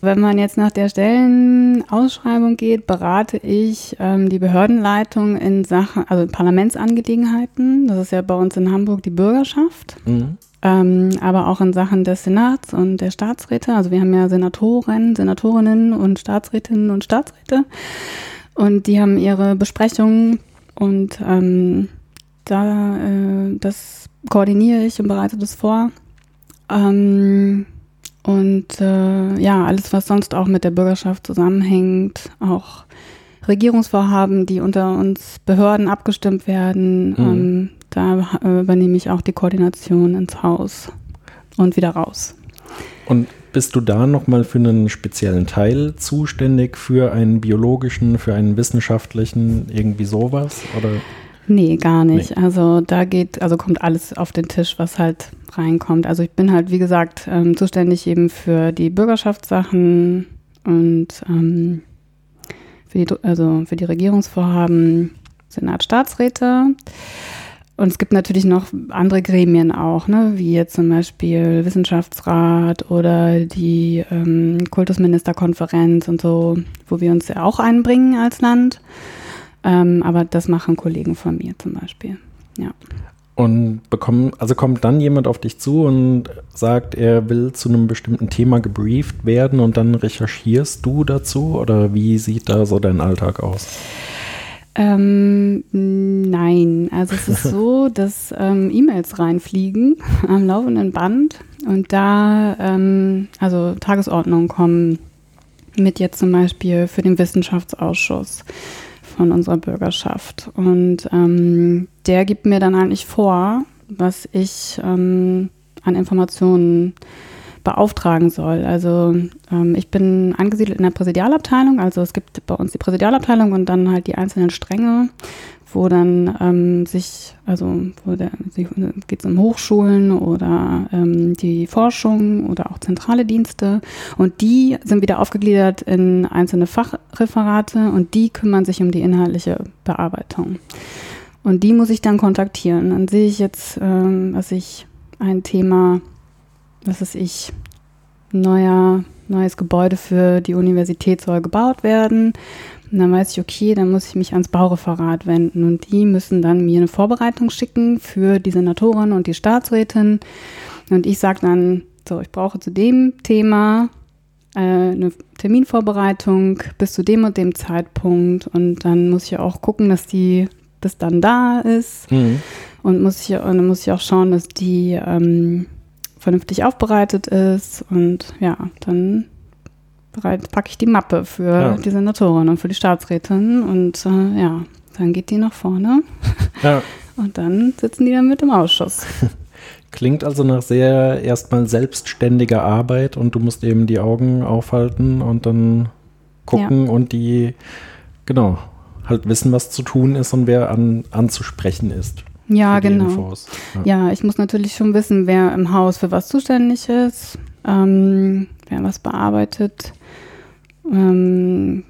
Wenn man jetzt nach der Stellenausschreibung geht, berate ich ähm, die Behördenleitung in Sachen, also Parlamentsangelegenheiten. Das ist ja bei uns in Hamburg die Bürgerschaft. Mhm. Ähm, aber auch in Sachen des Senats und der Staatsräte. Also wir haben ja Senatoren, Senatorinnen und Staatsrätinnen und Staatsräte. Und die haben ihre Besprechungen und ähm, da äh, das koordiniere ich und bereite das vor. Ähm, und äh, ja, alles, was sonst auch mit der Bürgerschaft zusammenhängt, auch Regierungsvorhaben, die unter uns Behörden abgestimmt werden, mhm. ähm, da äh, übernehme ich auch die Koordination ins Haus und wieder raus. Und bist du da nochmal für einen speziellen Teil zuständig, für einen biologischen, für einen wissenschaftlichen, irgendwie sowas? Oder? Nee, gar nicht. Nee. Also da geht, also kommt alles auf den Tisch, was halt reinkommt. Also ich bin halt, wie gesagt, ähm, zuständig eben für die Bürgerschaftssachen und ähm, für die, also für die Regierungsvorhaben Senat Staatsräte. Und es gibt natürlich noch andere Gremien auch, ne, wie jetzt zum Beispiel Wissenschaftsrat oder die ähm, Kultusministerkonferenz und so, wo wir uns ja auch einbringen als Land. Ähm, aber das machen Kollegen von mir zum Beispiel. Ja. Und bekommen, also kommt dann jemand auf dich zu und sagt, er will zu einem bestimmten Thema gebrieft werden und dann recherchierst du dazu oder wie sieht da so dein Alltag aus? Ähm, nein, also es ist so, dass ähm, E-Mails reinfliegen am laufenden Band und da ähm, also Tagesordnungen kommen mit jetzt zum Beispiel für den Wissenschaftsausschuss von unserer Bürgerschaft. Und ähm, der gibt mir dann eigentlich vor, was ich ähm, an Informationen beauftragen soll. Also ähm, ich bin angesiedelt in der Präsidialabteilung, also es gibt bei uns die Präsidialabteilung und dann halt die einzelnen Stränge, wo dann ähm, sich, also wo geht es um Hochschulen oder ähm, die Forschung oder auch zentrale Dienste und die sind wieder aufgegliedert in einzelne Fachreferate und die kümmern sich um die inhaltliche Bearbeitung. Und die muss ich dann kontaktieren. Dann sehe ich jetzt, ähm, dass ich ein Thema was ist ich, neuer, neues Gebäude für die Universität soll gebaut werden. Und dann weiß ich, okay, dann muss ich mich ans Baureferat wenden und die müssen dann mir eine Vorbereitung schicken für die Senatorin und die Staatsrätin. Und ich sage dann, so, ich brauche zu dem Thema äh, eine Terminvorbereitung bis zu dem und dem Zeitpunkt. Und dann muss ich auch gucken, dass die bis dann da ist. Mhm. Und, muss ich, und dann muss ich auch schauen, dass die ähm, vernünftig aufbereitet ist und ja, dann packe ich die Mappe für ja. die Senatorin und für die Staatsrätin und äh, ja, dann geht die nach vorne ja. und dann sitzen die dann mit im Ausschuss. Klingt also nach sehr erstmal selbstständiger Arbeit und du musst eben die Augen aufhalten und dann gucken ja. und die, genau, halt wissen, was zu tun ist und wer an, anzusprechen ist. Ja, genau. Ja. ja. ich muss natürlich schon wissen, wer im Haus für was zuständig ist, ähm, wer was bearbeitet. Ähm,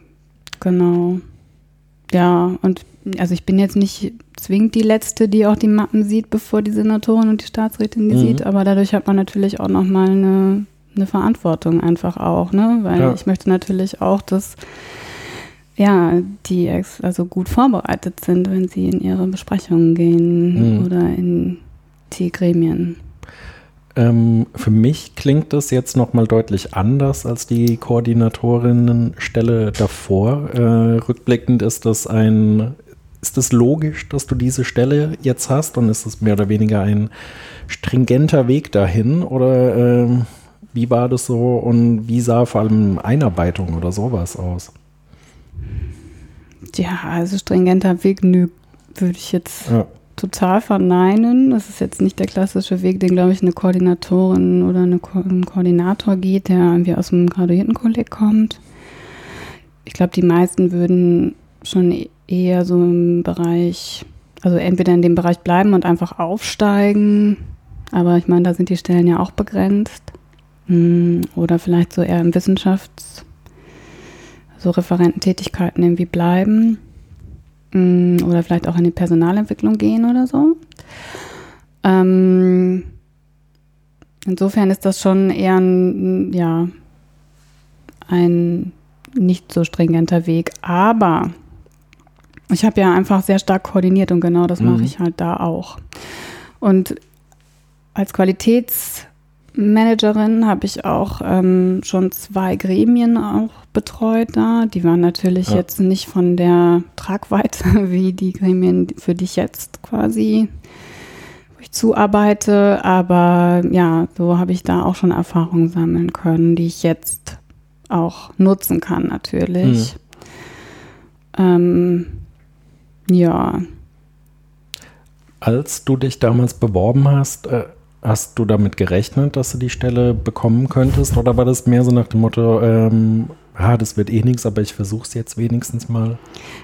genau. Ja, und also ich bin jetzt nicht zwingend die Letzte, die auch die Mappen sieht, bevor die Senatorin und die Staatsrätin die mhm. sieht, aber dadurch hat man natürlich auch nochmal eine, eine Verantwortung einfach auch, ne? Weil ja. ich möchte natürlich auch, dass ja, die also gut vorbereitet sind, wenn sie in ihre Besprechungen gehen mhm. oder in die Gremien. Ähm, für mich klingt das jetzt nochmal deutlich anders als die Koordinatorinnenstelle davor. Äh, rückblickend ist das ein, ist es logisch, dass du diese Stelle jetzt hast und ist es mehr oder weniger ein stringenter Weg dahin oder äh, wie war das so und wie sah vor allem Einarbeitung oder sowas aus? Ja, also stringenter Weg, nö, würde ich jetzt ja. total verneinen. Das ist jetzt nicht der klassische Weg, den, glaube ich, eine Koordinatorin oder eine Ko ein Koordinator geht, der irgendwie aus dem Graduiertenkolleg kommt. Ich glaube, die meisten würden schon e-, eher so im Bereich, also entweder in dem Bereich bleiben und einfach aufsteigen, aber ich meine, da sind die Stellen ja auch begrenzt. Hm, oder vielleicht so eher im Wissenschafts- so Referententätigkeiten irgendwie bleiben mm, oder vielleicht auch in die Personalentwicklung gehen oder so. Ähm, insofern ist das schon eher ein, ja, ein nicht so stringenter Weg. Aber ich habe ja einfach sehr stark koordiniert und genau das mhm. mache ich halt da auch. Und als Qualitätsmanagerin habe ich auch ähm, schon zwei Gremien auch betreut da. Die waren natürlich ja. jetzt nicht von der Tragweite wie die Gremien, für die ich jetzt quasi ich zuarbeite. Aber ja, so habe ich da auch schon Erfahrungen sammeln können, die ich jetzt auch nutzen kann natürlich. Mhm. Ähm, ja. Als du dich damals beworben hast, äh, hast du damit gerechnet, dass du die Stelle bekommen könntest? Oder war das mehr so nach dem Motto, ähm, ah, das wird eh nichts, aber ich versuche es jetzt wenigstens mal?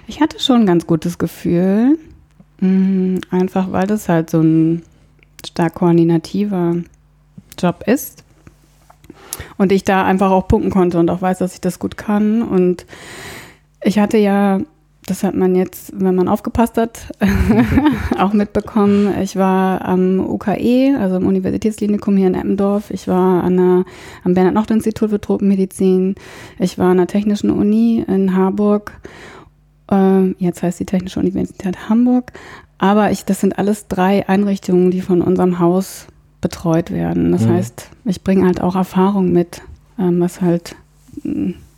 Ich hatte schon ein ganz gutes Gefühl. Mhm, einfach weil das halt so ein stark koordinativer Job ist. Und ich da einfach auch punkten konnte und auch weiß, dass ich das gut kann. Und ich hatte ja, das hat man jetzt, wenn man aufgepasst hat, auch mitbekommen. Ich war am UKE, also im Universitätsklinikum hier in Eppendorf. Ich war an der, am Bernhard-Nocht-Institut für Tropenmedizin. Ich war an der Technischen Uni in Harburg. Ähm, jetzt heißt die Technische Universität Hamburg. Aber ich, das sind alles drei Einrichtungen, die von unserem Haus betreut werden. Das mhm. heißt, ich bringe halt auch Erfahrung mit, ähm, was halt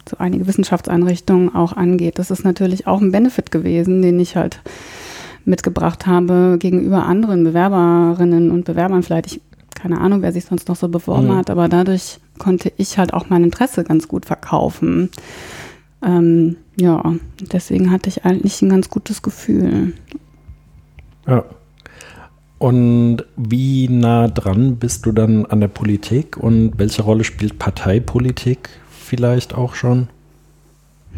so einige Wissenschaftseinrichtungen auch angeht. Das ist natürlich auch ein Benefit gewesen, den ich halt mitgebracht habe gegenüber anderen Bewerberinnen und Bewerbern. Vielleicht, ich, keine Ahnung, wer sich sonst noch so beworben mhm. hat, aber dadurch konnte ich halt auch mein Interesse ganz gut verkaufen. Ähm, ja, deswegen hatte ich eigentlich ein ganz gutes Gefühl. Ja. Und wie nah dran bist du dann an der Politik und welche Rolle spielt Parteipolitik vielleicht auch schon?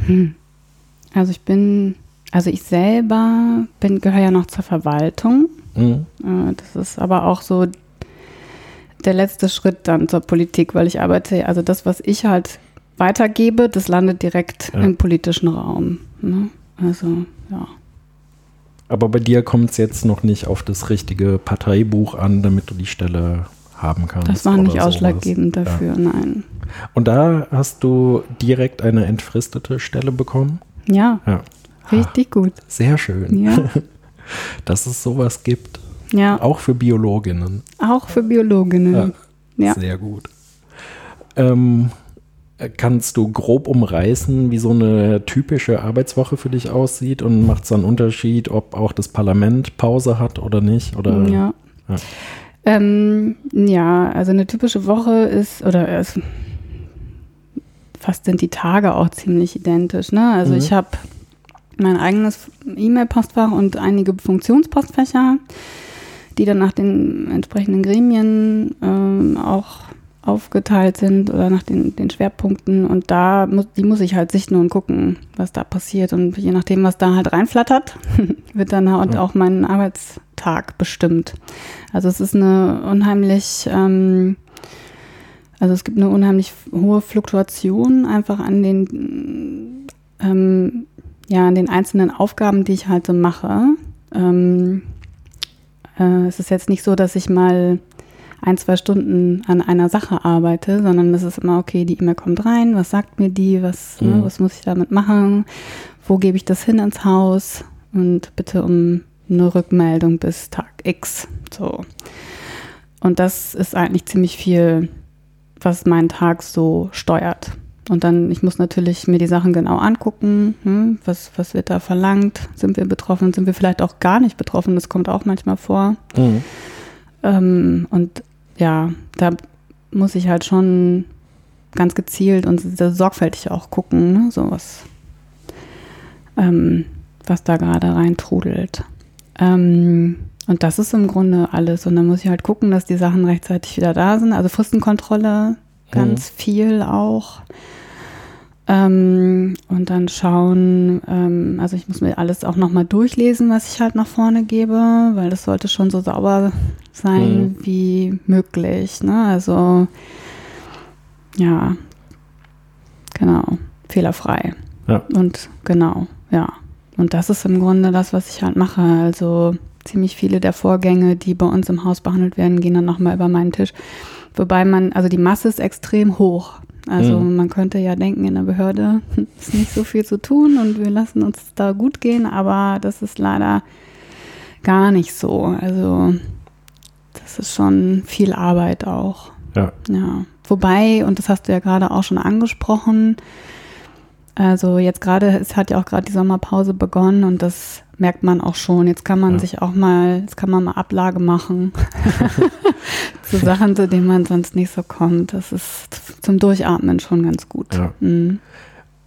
Hm. Also ich bin, also ich selber bin, gehöre ja noch zur Verwaltung. Mhm. Äh, das ist aber auch so der letzte Schritt dann zur Politik, weil ich arbeite, also das, was ich halt weitergebe, das landet direkt ja. im politischen Raum. Ne? Also, ja. Aber bei dir kommt es jetzt noch nicht auf das richtige Parteibuch an, damit du die Stelle haben kannst. Das war nicht ausschlaggebend sowas. dafür, ja. nein. Und da hast du direkt eine entfristete Stelle bekommen? Ja. ja. Richtig gut. Sehr schön. Ja. Dass es sowas gibt. Ja. Auch für Biologinnen. Auch für Biologinnen. Ja. Sehr gut. Ähm, Kannst du grob umreißen, wie so eine typische Arbeitswoche für dich aussieht und macht es einen Unterschied, ob auch das Parlament Pause hat oder nicht? Oder, ja. Ja. Ähm, ja, also eine typische Woche ist, oder es, fast sind die Tage auch ziemlich identisch. Ne? Also mhm. ich habe mein eigenes E-Mail-Postfach und einige Funktionspostfächer, die dann nach den entsprechenden Gremien ähm, auch aufgeteilt sind oder nach den, den Schwerpunkten und da muss, die muss ich halt sichten und gucken, was da passiert und je nachdem, was da halt reinflattert, wird dann halt auch mein Arbeitstag bestimmt. Also es ist eine unheimlich, ähm, also es gibt eine unheimlich hohe Fluktuation einfach an den, ähm, ja, an den einzelnen Aufgaben, die ich halt so mache. Ähm, äh, es ist jetzt nicht so, dass ich mal ein, zwei Stunden an einer Sache arbeite, sondern es ist immer, okay, die E-Mail kommt rein, was sagt mir die, was, ne, mhm. ne, was muss ich damit machen, wo gebe ich das hin ins Haus und bitte um eine Rückmeldung bis Tag X. So. Und das ist eigentlich ziemlich viel, was meinen Tag so steuert. Und dann, ich muss natürlich mir die Sachen genau angucken. Hm, was, was wird da verlangt? Sind wir betroffen? Sind wir vielleicht auch gar nicht betroffen? Das kommt auch manchmal vor. Mhm. Ähm, und ja, da muss ich halt schon ganz gezielt und sorgfältig auch gucken, ne, so was, ähm, was da gerade reintrudelt. Ähm, und das ist im Grunde alles. Und dann muss ich halt gucken, dass die Sachen rechtzeitig wieder da sind. Also Fristenkontrolle ganz mhm. viel auch. Ähm, und dann schauen, ähm, also ich muss mir alles auch nochmal durchlesen, was ich halt nach vorne gebe, weil das sollte schon so sauber sein mhm. wie möglich. Ne? Also ja, genau, fehlerfrei. Ja. Und genau, ja. Und das ist im Grunde das, was ich halt mache. Also ziemlich viele der Vorgänge, die bei uns im Haus behandelt werden, gehen dann nochmal über meinen Tisch. Wobei man, also die Masse ist extrem hoch. Also mhm. man könnte ja denken, in der Behörde ist nicht so viel zu tun und wir lassen uns da gut gehen, aber das ist leider gar nicht so. Also das ist schon viel Arbeit auch. Ja. ja. Wobei, und das hast du ja gerade auch schon angesprochen, also jetzt gerade, es hat ja auch gerade die Sommerpause begonnen und das merkt man auch schon. Jetzt kann man ja. sich auch mal, jetzt kann man mal Ablage machen zu Sachen, zu denen man sonst nicht so kommt. Das ist zum Durchatmen schon ganz gut. Ja. Mhm.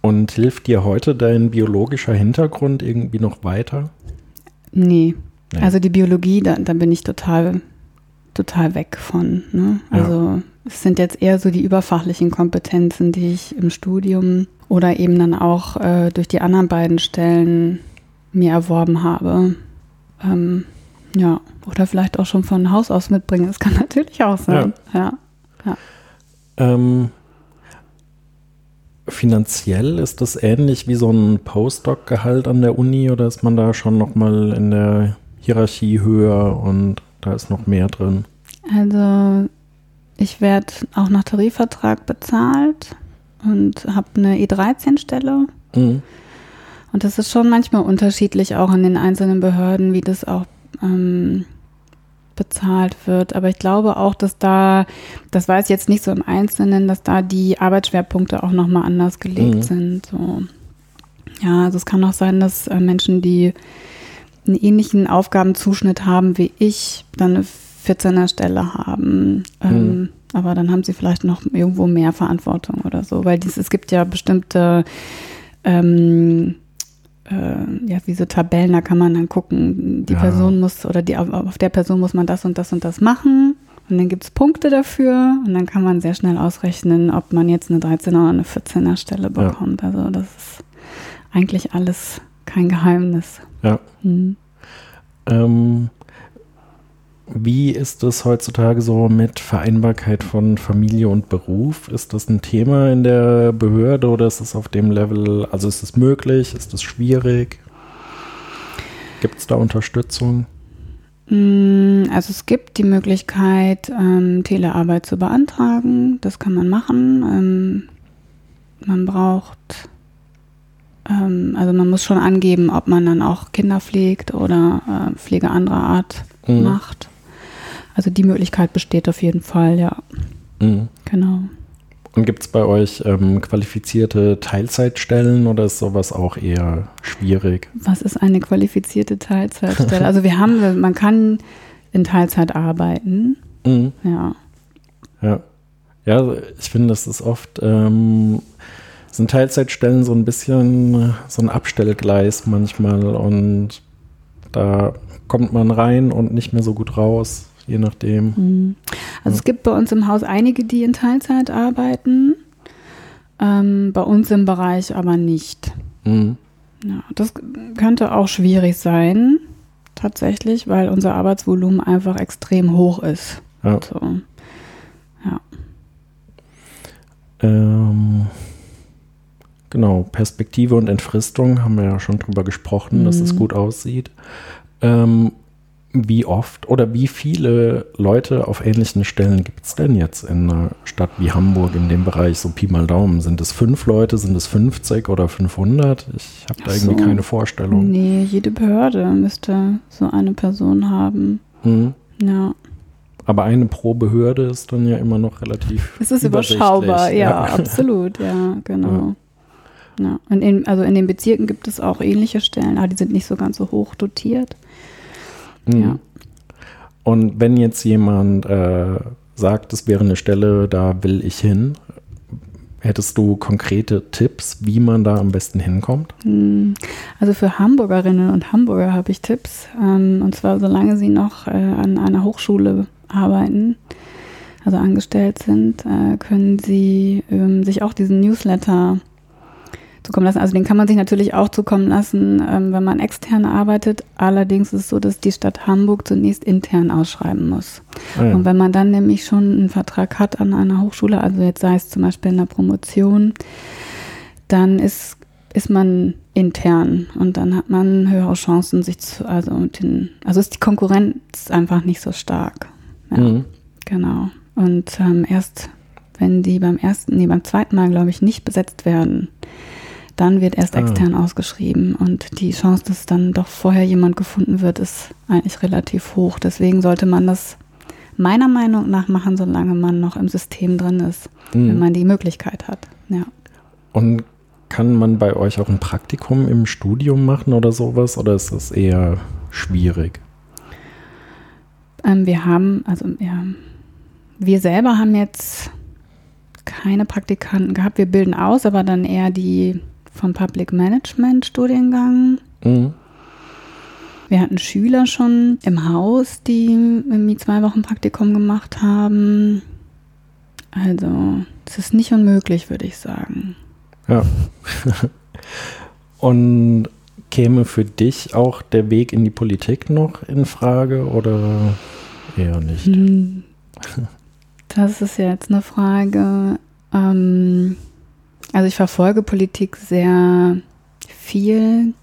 Und hilft dir heute dein biologischer Hintergrund irgendwie noch weiter? Nee. nee. Also die Biologie, da, da bin ich total, total weg von. Ne? Also ja. es sind jetzt eher so die überfachlichen Kompetenzen, die ich im Studium oder eben dann auch äh, durch die anderen beiden Stellen mir erworben habe. Ähm, ja, oder vielleicht auch schon von Haus aus mitbringen. Das kann natürlich auch sein. Ja. ja. ja. Ähm, finanziell ist das ähnlich wie so ein Postdoc-Gehalt an der Uni oder ist man da schon nochmal in der Hierarchie höher und da ist noch mehr drin? Also ich werde auch nach Tarifvertrag bezahlt und habe eine E13-Stelle. Mhm. Und das ist schon manchmal unterschiedlich auch in den einzelnen Behörden, wie das auch ähm, bezahlt wird. Aber ich glaube auch, dass da, das weiß ich jetzt nicht so im Einzelnen, dass da die Arbeitsschwerpunkte auch nochmal anders gelegt mhm. sind. So. Ja, also es kann auch sein, dass äh, Menschen, die einen ähnlichen Aufgabenzuschnitt haben wie ich, dann eine 14er Stelle haben. Ähm, mhm. aber dann haben sie vielleicht noch irgendwo mehr Verantwortung oder so, weil dies, es gibt ja bestimmte ähm, äh, ja, wie so Tabellen, da kann man dann gucken, die ja. Person muss oder die, auf der Person muss man das und das und das machen. Und dann gibt es Punkte dafür und dann kann man sehr schnell ausrechnen, ob man jetzt eine 13er oder eine 14er Stelle bekommt. Ja. Also das ist eigentlich alles kein Geheimnis. Ja. Mhm. Ähm, wie ist es heutzutage so mit Vereinbarkeit von Familie und Beruf? Ist das ein Thema in der Behörde oder ist es auf dem Level, also ist es möglich, ist es schwierig? Gibt es da Unterstützung? Mm, also es gibt die Möglichkeit, ähm, Telearbeit zu beantragen. Das kann man machen. Ähm, man braucht, ähm, also man muss schon angeben, ob man dann auch Kinder pflegt oder äh, Pflege anderer Art mhm. macht. Also die Möglichkeit besteht auf jeden Fall, ja. Mhm. Genau. Und gibt es bei euch ähm, qualifizierte Teilzeitstellen oder ist sowas auch eher schwierig? Was ist eine qualifizierte Teilzeitstelle? also wir haben, man kann in Teilzeit arbeiten. Mhm. Ja. Ja. Ja, ich finde, das ist oft, ähm, sind Teilzeitstellen so ein bisschen so ein Abstellgleis manchmal und da kommt man rein und nicht mehr so gut raus je nachdem. Mhm. Also ja. es gibt bei uns im Haus einige, die in Teilzeit arbeiten, ähm, bei uns im Bereich aber nicht. Mhm. Ja, das könnte auch schwierig sein, tatsächlich, weil unser Arbeitsvolumen einfach extrem hoch ist. Ja. So. ja. Ähm, genau, Perspektive und Entfristung haben wir ja schon drüber gesprochen, mhm. dass es mhm. gut aussieht. Ähm, wie oft oder wie viele Leute auf ähnlichen Stellen gibt es denn jetzt in einer Stadt wie Hamburg in dem Bereich, so Pi mal Daumen? Sind es fünf Leute, sind es 50 oder 500? Ich habe da irgendwie keine Vorstellung. Nee, jede Behörde müsste so eine Person haben. Mhm. Ja. Aber eine pro Behörde ist dann ja immer noch relativ. Es ist überschaubar, ja, ja, absolut, ja, genau. Ja. ja. Und in, also in den Bezirken gibt es auch ähnliche Stellen, aber die sind nicht so ganz so hoch dotiert. Mhm. Ja. Und wenn jetzt jemand äh, sagt, es wäre eine Stelle, da will ich hin, hättest du konkrete Tipps, wie man da am besten hinkommt? Hm. Also für Hamburgerinnen und Hamburger habe ich Tipps. Ähm, und zwar solange sie noch äh, an einer Hochschule arbeiten, also angestellt sind, äh, können sie ähm, sich auch diesen Newsletter zukommen lassen. Also den kann man sich natürlich auch zukommen lassen, ähm, wenn man extern arbeitet. Allerdings ist es so, dass die Stadt Hamburg zunächst intern ausschreiben muss. Ah ja. Und wenn man dann nämlich schon einen Vertrag hat an einer Hochschule, also jetzt sei es zum Beispiel in der Promotion, dann ist, ist man intern und dann hat man höhere Chancen, sich zu, also den, also ist die Konkurrenz einfach nicht so stark. Ja, mhm. genau. Und ähm, erst wenn die beim ersten, nee, beim zweiten Mal, glaube ich, nicht besetzt werden, dann wird erst ah. extern ausgeschrieben und die Chance, dass dann doch vorher jemand gefunden wird, ist eigentlich relativ hoch. Deswegen sollte man das meiner Meinung nach machen, solange man noch im System drin ist, mhm. wenn man die Möglichkeit hat. Ja. Und kann man bei euch auch ein Praktikum im Studium machen oder sowas oder ist das eher schwierig? Ähm, wir haben, also ja, wir selber haben jetzt keine Praktikanten gehabt. Wir bilden aus, aber dann eher die vom Public Management Studiengang. Mhm. Wir hatten Schüler schon im Haus, die irgendwie zwei Wochen Praktikum gemacht haben. Also, es ist nicht unmöglich, würde ich sagen. Ja. Und käme für dich auch der Weg in die Politik noch in Frage oder eher nicht? Hm. Das ist jetzt eine Frage. Ähm, also ich verfolge Politik sehr viel.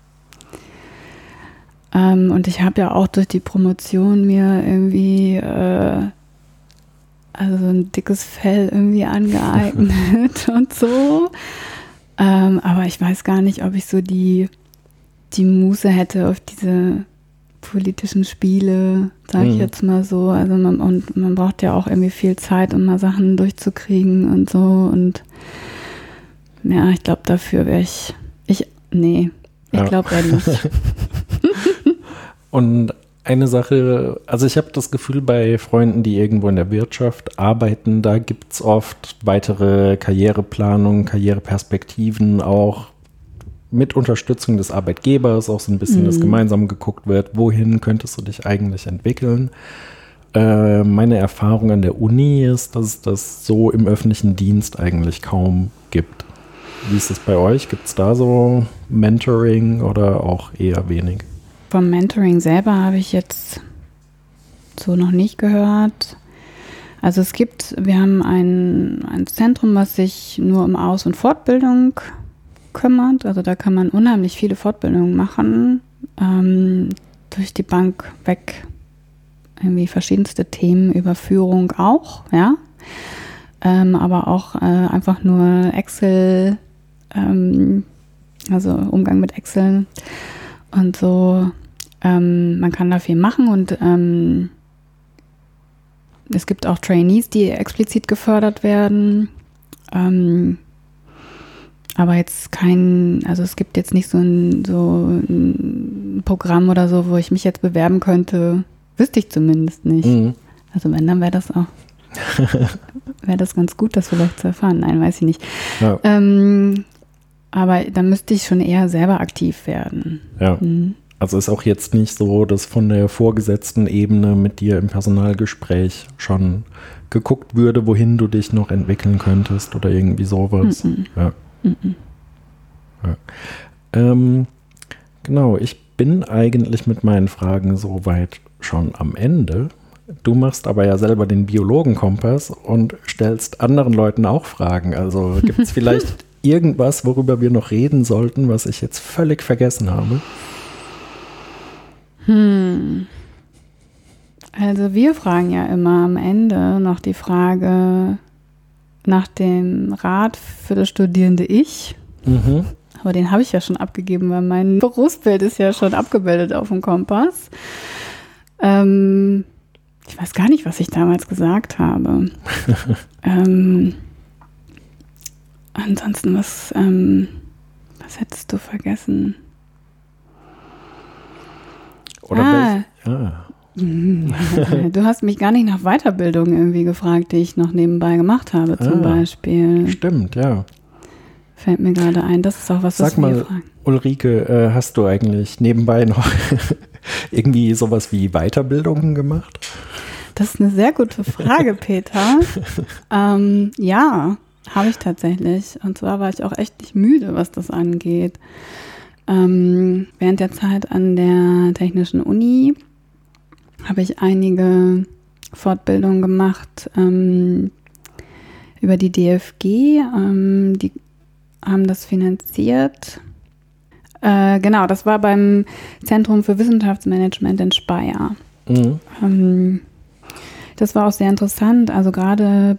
Ähm, und ich habe ja auch durch die Promotion mir irgendwie äh, also so ein dickes Fell irgendwie angeeignet und so. Ähm, aber ich weiß gar nicht, ob ich so die, die Muße hätte auf diese politischen Spiele, sage ich mhm. jetzt mal so. Also man, und man braucht ja auch irgendwie viel Zeit, um mal Sachen durchzukriegen und so. Und ja, ich glaube, dafür wäre ich, ich, nee, ich ja. glaube eher nicht. und eine Sache, also ich habe das Gefühl, bei Freunden, die irgendwo in der Wirtschaft arbeiten, da gibt es oft weitere Karriereplanungen, Karriereperspektiven, auch mit Unterstützung des Arbeitgebers, auch so ein bisschen, mhm. dass gemeinsam geguckt wird, wohin könntest du dich eigentlich entwickeln. Äh, meine Erfahrung an der Uni ist, dass es das so im öffentlichen Dienst eigentlich kaum gibt. Wie ist es bei euch? Gibt es da so Mentoring oder auch eher wenig? Vom Mentoring selber habe ich jetzt so noch nicht gehört. Also es gibt, wir haben ein, ein Zentrum, was sich nur um Aus- und Fortbildung kümmert. Also da kann man unheimlich viele Fortbildungen machen, ähm, durch die Bank weg. Irgendwie verschiedenste Themen, Überführung auch, ja. Ähm, aber auch äh, einfach nur Excel, ähm, also Umgang mit Excel und so. Ähm, man kann da viel machen und ähm, es gibt auch Trainees, die explizit gefördert werden. Ähm, aber jetzt kein, also es gibt jetzt nicht so ein, so ein Programm oder so, wo ich mich jetzt bewerben könnte. Wüsste ich zumindest nicht. Mhm. Also wenn, dann wäre das auch, wäre das ganz gut, das vielleicht zu erfahren. Nein, weiß ich nicht. Ja. Ähm, aber dann müsste ich schon eher selber aktiv werden. Ja. Mhm. Also ist auch jetzt nicht so, dass von der vorgesetzten Ebene mit dir im Personalgespräch schon geguckt würde, wohin du dich noch entwickeln könntest oder irgendwie sowas. -mm. Ja. Mm ja. Ähm, genau, ich bin eigentlich mit meinen Fragen soweit schon am Ende. Du machst aber ja selber den Biologenkompass und stellst anderen Leuten auch Fragen. Also gibt es vielleicht irgendwas, worüber wir noch reden sollten, was ich jetzt völlig vergessen habe? Hm. Also wir fragen ja immer am Ende noch die Frage nach dem Rat für das studierende Ich. Mhm. Aber den habe ich ja schon abgegeben, weil mein Berufsbild ist ja schon abgebildet auf dem Kompass. Ähm, ich weiß gar nicht, was ich damals gesagt habe. ähm, Ansonsten, was, ähm, was hättest du vergessen? Oder ah. welch, ah. Du hast mich gar nicht nach Weiterbildung irgendwie gefragt, die ich noch nebenbei gemacht habe, zum ah, Beispiel. Stimmt, ja. Fällt mir gerade ein. Das ist auch was, Sag was mal, fragen. Ulrike, äh, hast du eigentlich nebenbei noch irgendwie sowas wie Weiterbildungen gemacht? Das ist eine sehr gute Frage, Peter. ähm, ja, habe ich tatsächlich. Und zwar war ich auch echt nicht müde, was das angeht. Ähm, während der Zeit an der Technischen Uni habe ich einige Fortbildungen gemacht ähm, über die DFG. Ähm, die haben das finanziert. Äh, genau, das war beim Zentrum für Wissenschaftsmanagement in Speyer. Mhm. Ähm, das war auch sehr interessant. Also gerade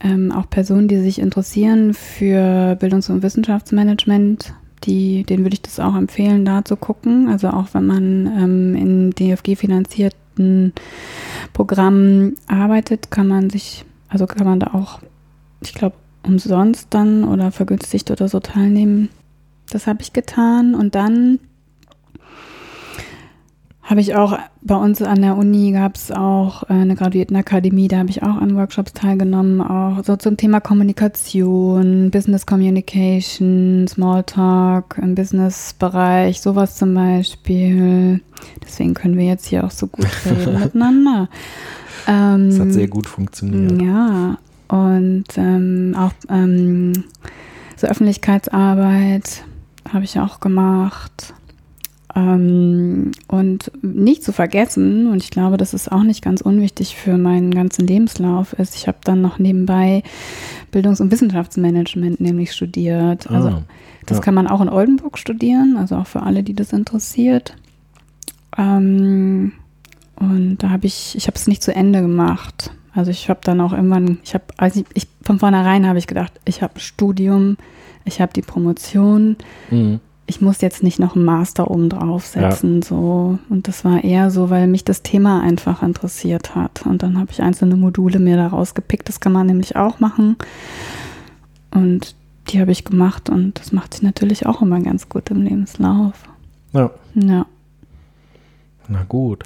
ähm, auch Personen, die sich interessieren für Bildungs- und Wissenschaftsmanagement, die, denen würde ich das auch empfehlen, da zu gucken. Also auch wenn man ähm, in DFG-finanzierten Programmen arbeitet, kann man sich, also kann man da auch, ich glaube, umsonst dann oder vergünstigt oder so teilnehmen. Das habe ich getan und dann Habe ich auch bei uns an der Uni gab es auch äh, eine Graduiertenakademie, da habe ich auch an Workshops teilgenommen, auch so zum Thema Kommunikation, Business Communication, Smalltalk im Businessbereich, sowas zum Beispiel. Deswegen können wir jetzt hier auch so gut reden miteinander. Ähm, das hat sehr gut funktioniert. Ja, und ähm, auch ähm, so Öffentlichkeitsarbeit habe ich auch gemacht. Ähm, und nicht zu vergessen, und ich glaube, das ist auch nicht ganz unwichtig für meinen ganzen Lebenslauf, ist, ich habe dann noch nebenbei Bildungs- und Wissenschaftsmanagement nämlich studiert. Also ah, das ja. kann man auch in Oldenburg studieren, also auch für alle, die das interessiert. Ähm, und da habe ich, ich habe es nicht zu Ende gemacht. Also ich habe dann auch irgendwann, ich habe, also ich, ich, von vornherein habe ich gedacht, ich habe Studium, ich habe die Promotion, mhm ich muss jetzt nicht noch einen Master oben draufsetzen. Ja. So. Und das war eher so, weil mich das Thema einfach interessiert hat. Und dann habe ich einzelne Module mir da rausgepickt. Das kann man nämlich auch machen. Und die habe ich gemacht und das macht sich natürlich auch immer ganz gut im Lebenslauf. Ja. Ja. Na gut.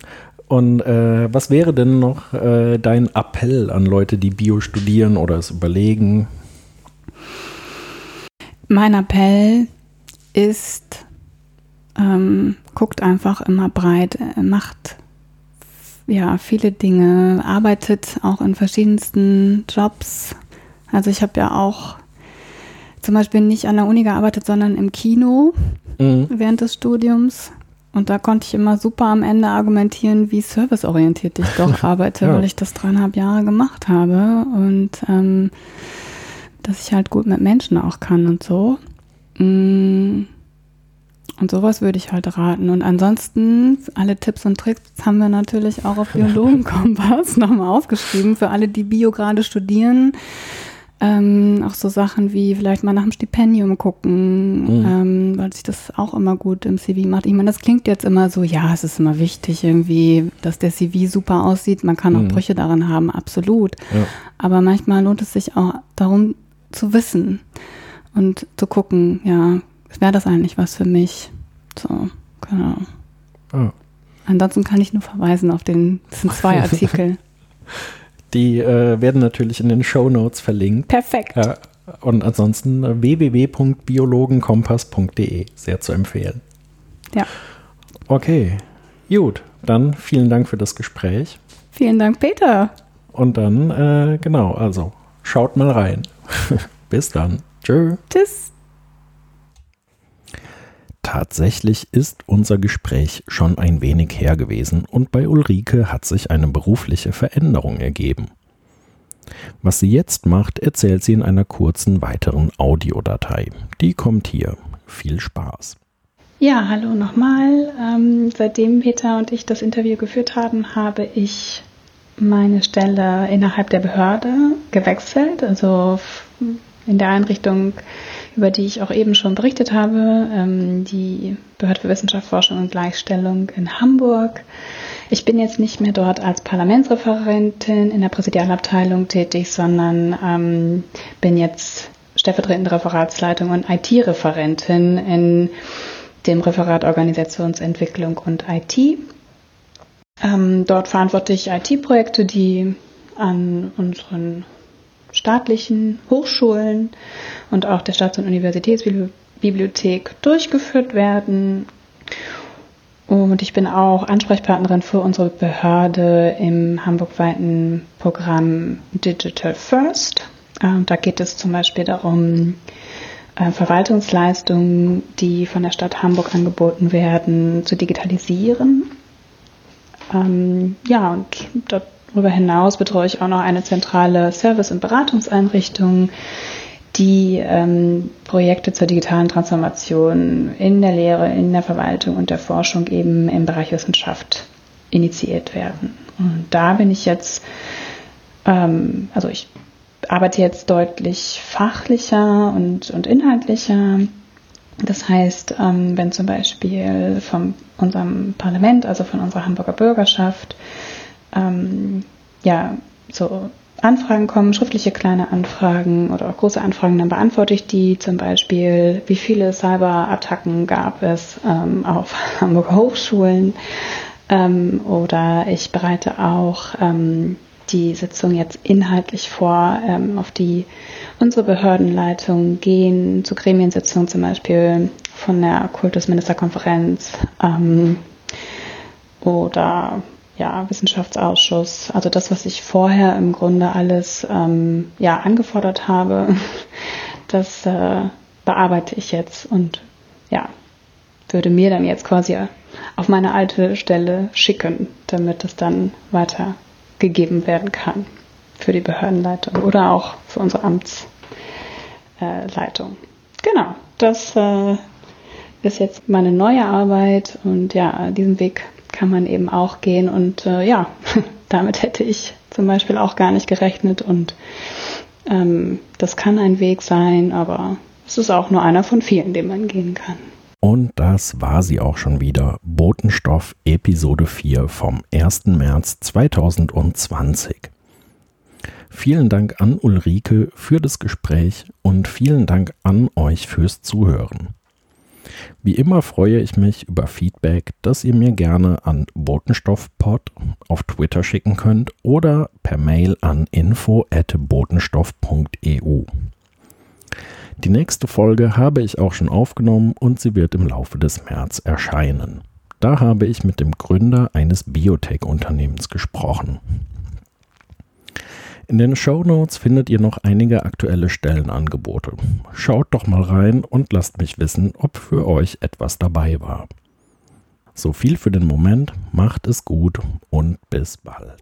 Und äh, was wäre denn noch äh, dein Appell an Leute, die Bio studieren oder es überlegen? Mein Appell ist, ähm, guckt einfach immer breit, äh, macht ja viele Dinge, arbeitet auch in verschiedensten Jobs. Also ich habe ja auch zum Beispiel nicht an der Uni gearbeitet, sondern im Kino mhm. während des Studiums. Und da konnte ich immer super am Ende argumentieren, wie serviceorientiert ich doch arbeite, ja. weil ich das dreieinhalb Jahre gemacht habe und ähm, dass ich halt gut mit Menschen auch kann und so. Mm. Und sowas würde ich halt raten. Und ansonsten, alle Tipps und Tricks haben wir natürlich auch auf Biologenkompass nochmal aufgeschrieben. Für alle, die Bio gerade studieren. Ähm, auch so Sachen wie vielleicht mal nach dem Stipendium gucken, mhm. ähm, weil sich das auch immer gut im CV macht. Ich meine, das klingt jetzt immer so, ja, es ist immer wichtig irgendwie, dass der CV super aussieht. Man kann auch mhm. Brüche darin haben, absolut. Ja. Aber manchmal lohnt es sich auch darum zu wissen und zu gucken, ja, wäre das eigentlich was für mich? So, genau. Oh. Ansonsten kann ich nur verweisen auf den, das sind zwei Artikel. Die äh, werden natürlich in den Show Notes verlinkt. Perfekt. Ja, und ansonsten äh, www.biologenkompass.de, sehr zu empfehlen. Ja. Okay, gut. Dann vielen Dank für das Gespräch. Vielen Dank, Peter. Und dann, äh, genau, also schaut mal rein. Bis dann. Tschö. Tschüss. Tatsächlich ist unser Gespräch schon ein wenig her gewesen und bei Ulrike hat sich eine berufliche Veränderung ergeben. Was sie jetzt macht, erzählt sie in einer kurzen weiteren Audiodatei. Die kommt hier. Viel Spaß. Ja, hallo nochmal. Ähm, seitdem Peter und ich das Interview geführt haben, habe ich meine Stelle innerhalb der Behörde gewechselt. Also in der Einrichtung, über die ich auch eben schon berichtet habe, ähm, die Behörde für Wissenschaft, Forschung und Gleichstellung in Hamburg. Ich bin jetzt nicht mehr dort als Parlamentsreferentin in der Präsidialabteilung tätig, sondern ähm, bin jetzt stellvertretende Referatsleitung und IT-Referentin in dem Referat Organisationsentwicklung und IT. Ähm, dort verantworte ich IT-Projekte, die an unseren staatlichen Hochschulen und auch der Staats- und Universitätsbibliothek durchgeführt werden. Und ich bin auch Ansprechpartnerin für unsere Behörde im hamburgweiten Programm Digital First. Ähm, da geht es zum Beispiel darum, äh, Verwaltungsleistungen, die von der Stadt Hamburg angeboten werden, zu digitalisieren. Ähm, ja, und dort Darüber hinaus betreue ich auch noch eine zentrale Service- und Beratungseinrichtung, die ähm, Projekte zur digitalen Transformation in der Lehre, in der Verwaltung und der Forschung eben im Bereich Wissenschaft initiiert werden. Und da bin ich jetzt, ähm, also ich arbeite jetzt deutlich fachlicher und, und inhaltlicher. Das heißt, ähm, wenn zum Beispiel von unserem Parlament, also von unserer Hamburger Bürgerschaft, ähm, ja, so Anfragen kommen, schriftliche kleine Anfragen oder auch große Anfragen, dann beantworte ich die zum Beispiel, wie viele Cyberattacken gab es ähm, auf Hamburger Hochschulen, Ähm, oder ich bereite auch ähm, die Sitzung jetzt inhaltlich vor, ähm, auf die unsere Behördenleitungen gehen, zu Gremiensitzungen zum Beispiel von der Kultusministerkonferenz ähm, oder ja, Wissenschaftsausschuss. Also das, was ich vorher im Grunde alles ähm, ja, angefordert habe, das äh, bearbeite ich jetzt und ja, würde mir dann jetzt quasi auf meine alte Stelle schicken, damit es dann weitergegeben werden kann für die Behördenleitung oder auch für unsere Amtsleitung. Genau, das äh, ist jetzt meine neue Arbeit und ja, diesen Weg kann man eben auch gehen und äh, ja, damit hätte ich zum Beispiel auch gar nicht gerechnet und ähm, das kann ein Weg sein, aber es ist auch nur einer von vielen, den man gehen kann. Und das war sie auch schon wieder. Botenstoff Episode 4 vom 1. März 2020. Vielen Dank an Ulrike für das Gespräch und vielen Dank an euch fürs Zuhören. Wie immer freue ich mich über Feedback, das ihr mir gerne an botenstoffpod auf Twitter schicken könnt oder per Mail an info@botenstoff.eu. Die nächste Folge habe ich auch schon aufgenommen und sie wird im Laufe des März erscheinen. Da habe ich mit dem Gründer eines Biotech-Unternehmens gesprochen. In den Show Notes findet ihr noch einige aktuelle Stellenangebote. Schaut doch mal rein und lasst mich wissen, ob für euch etwas dabei war. So viel für den Moment, macht es gut und bis bald.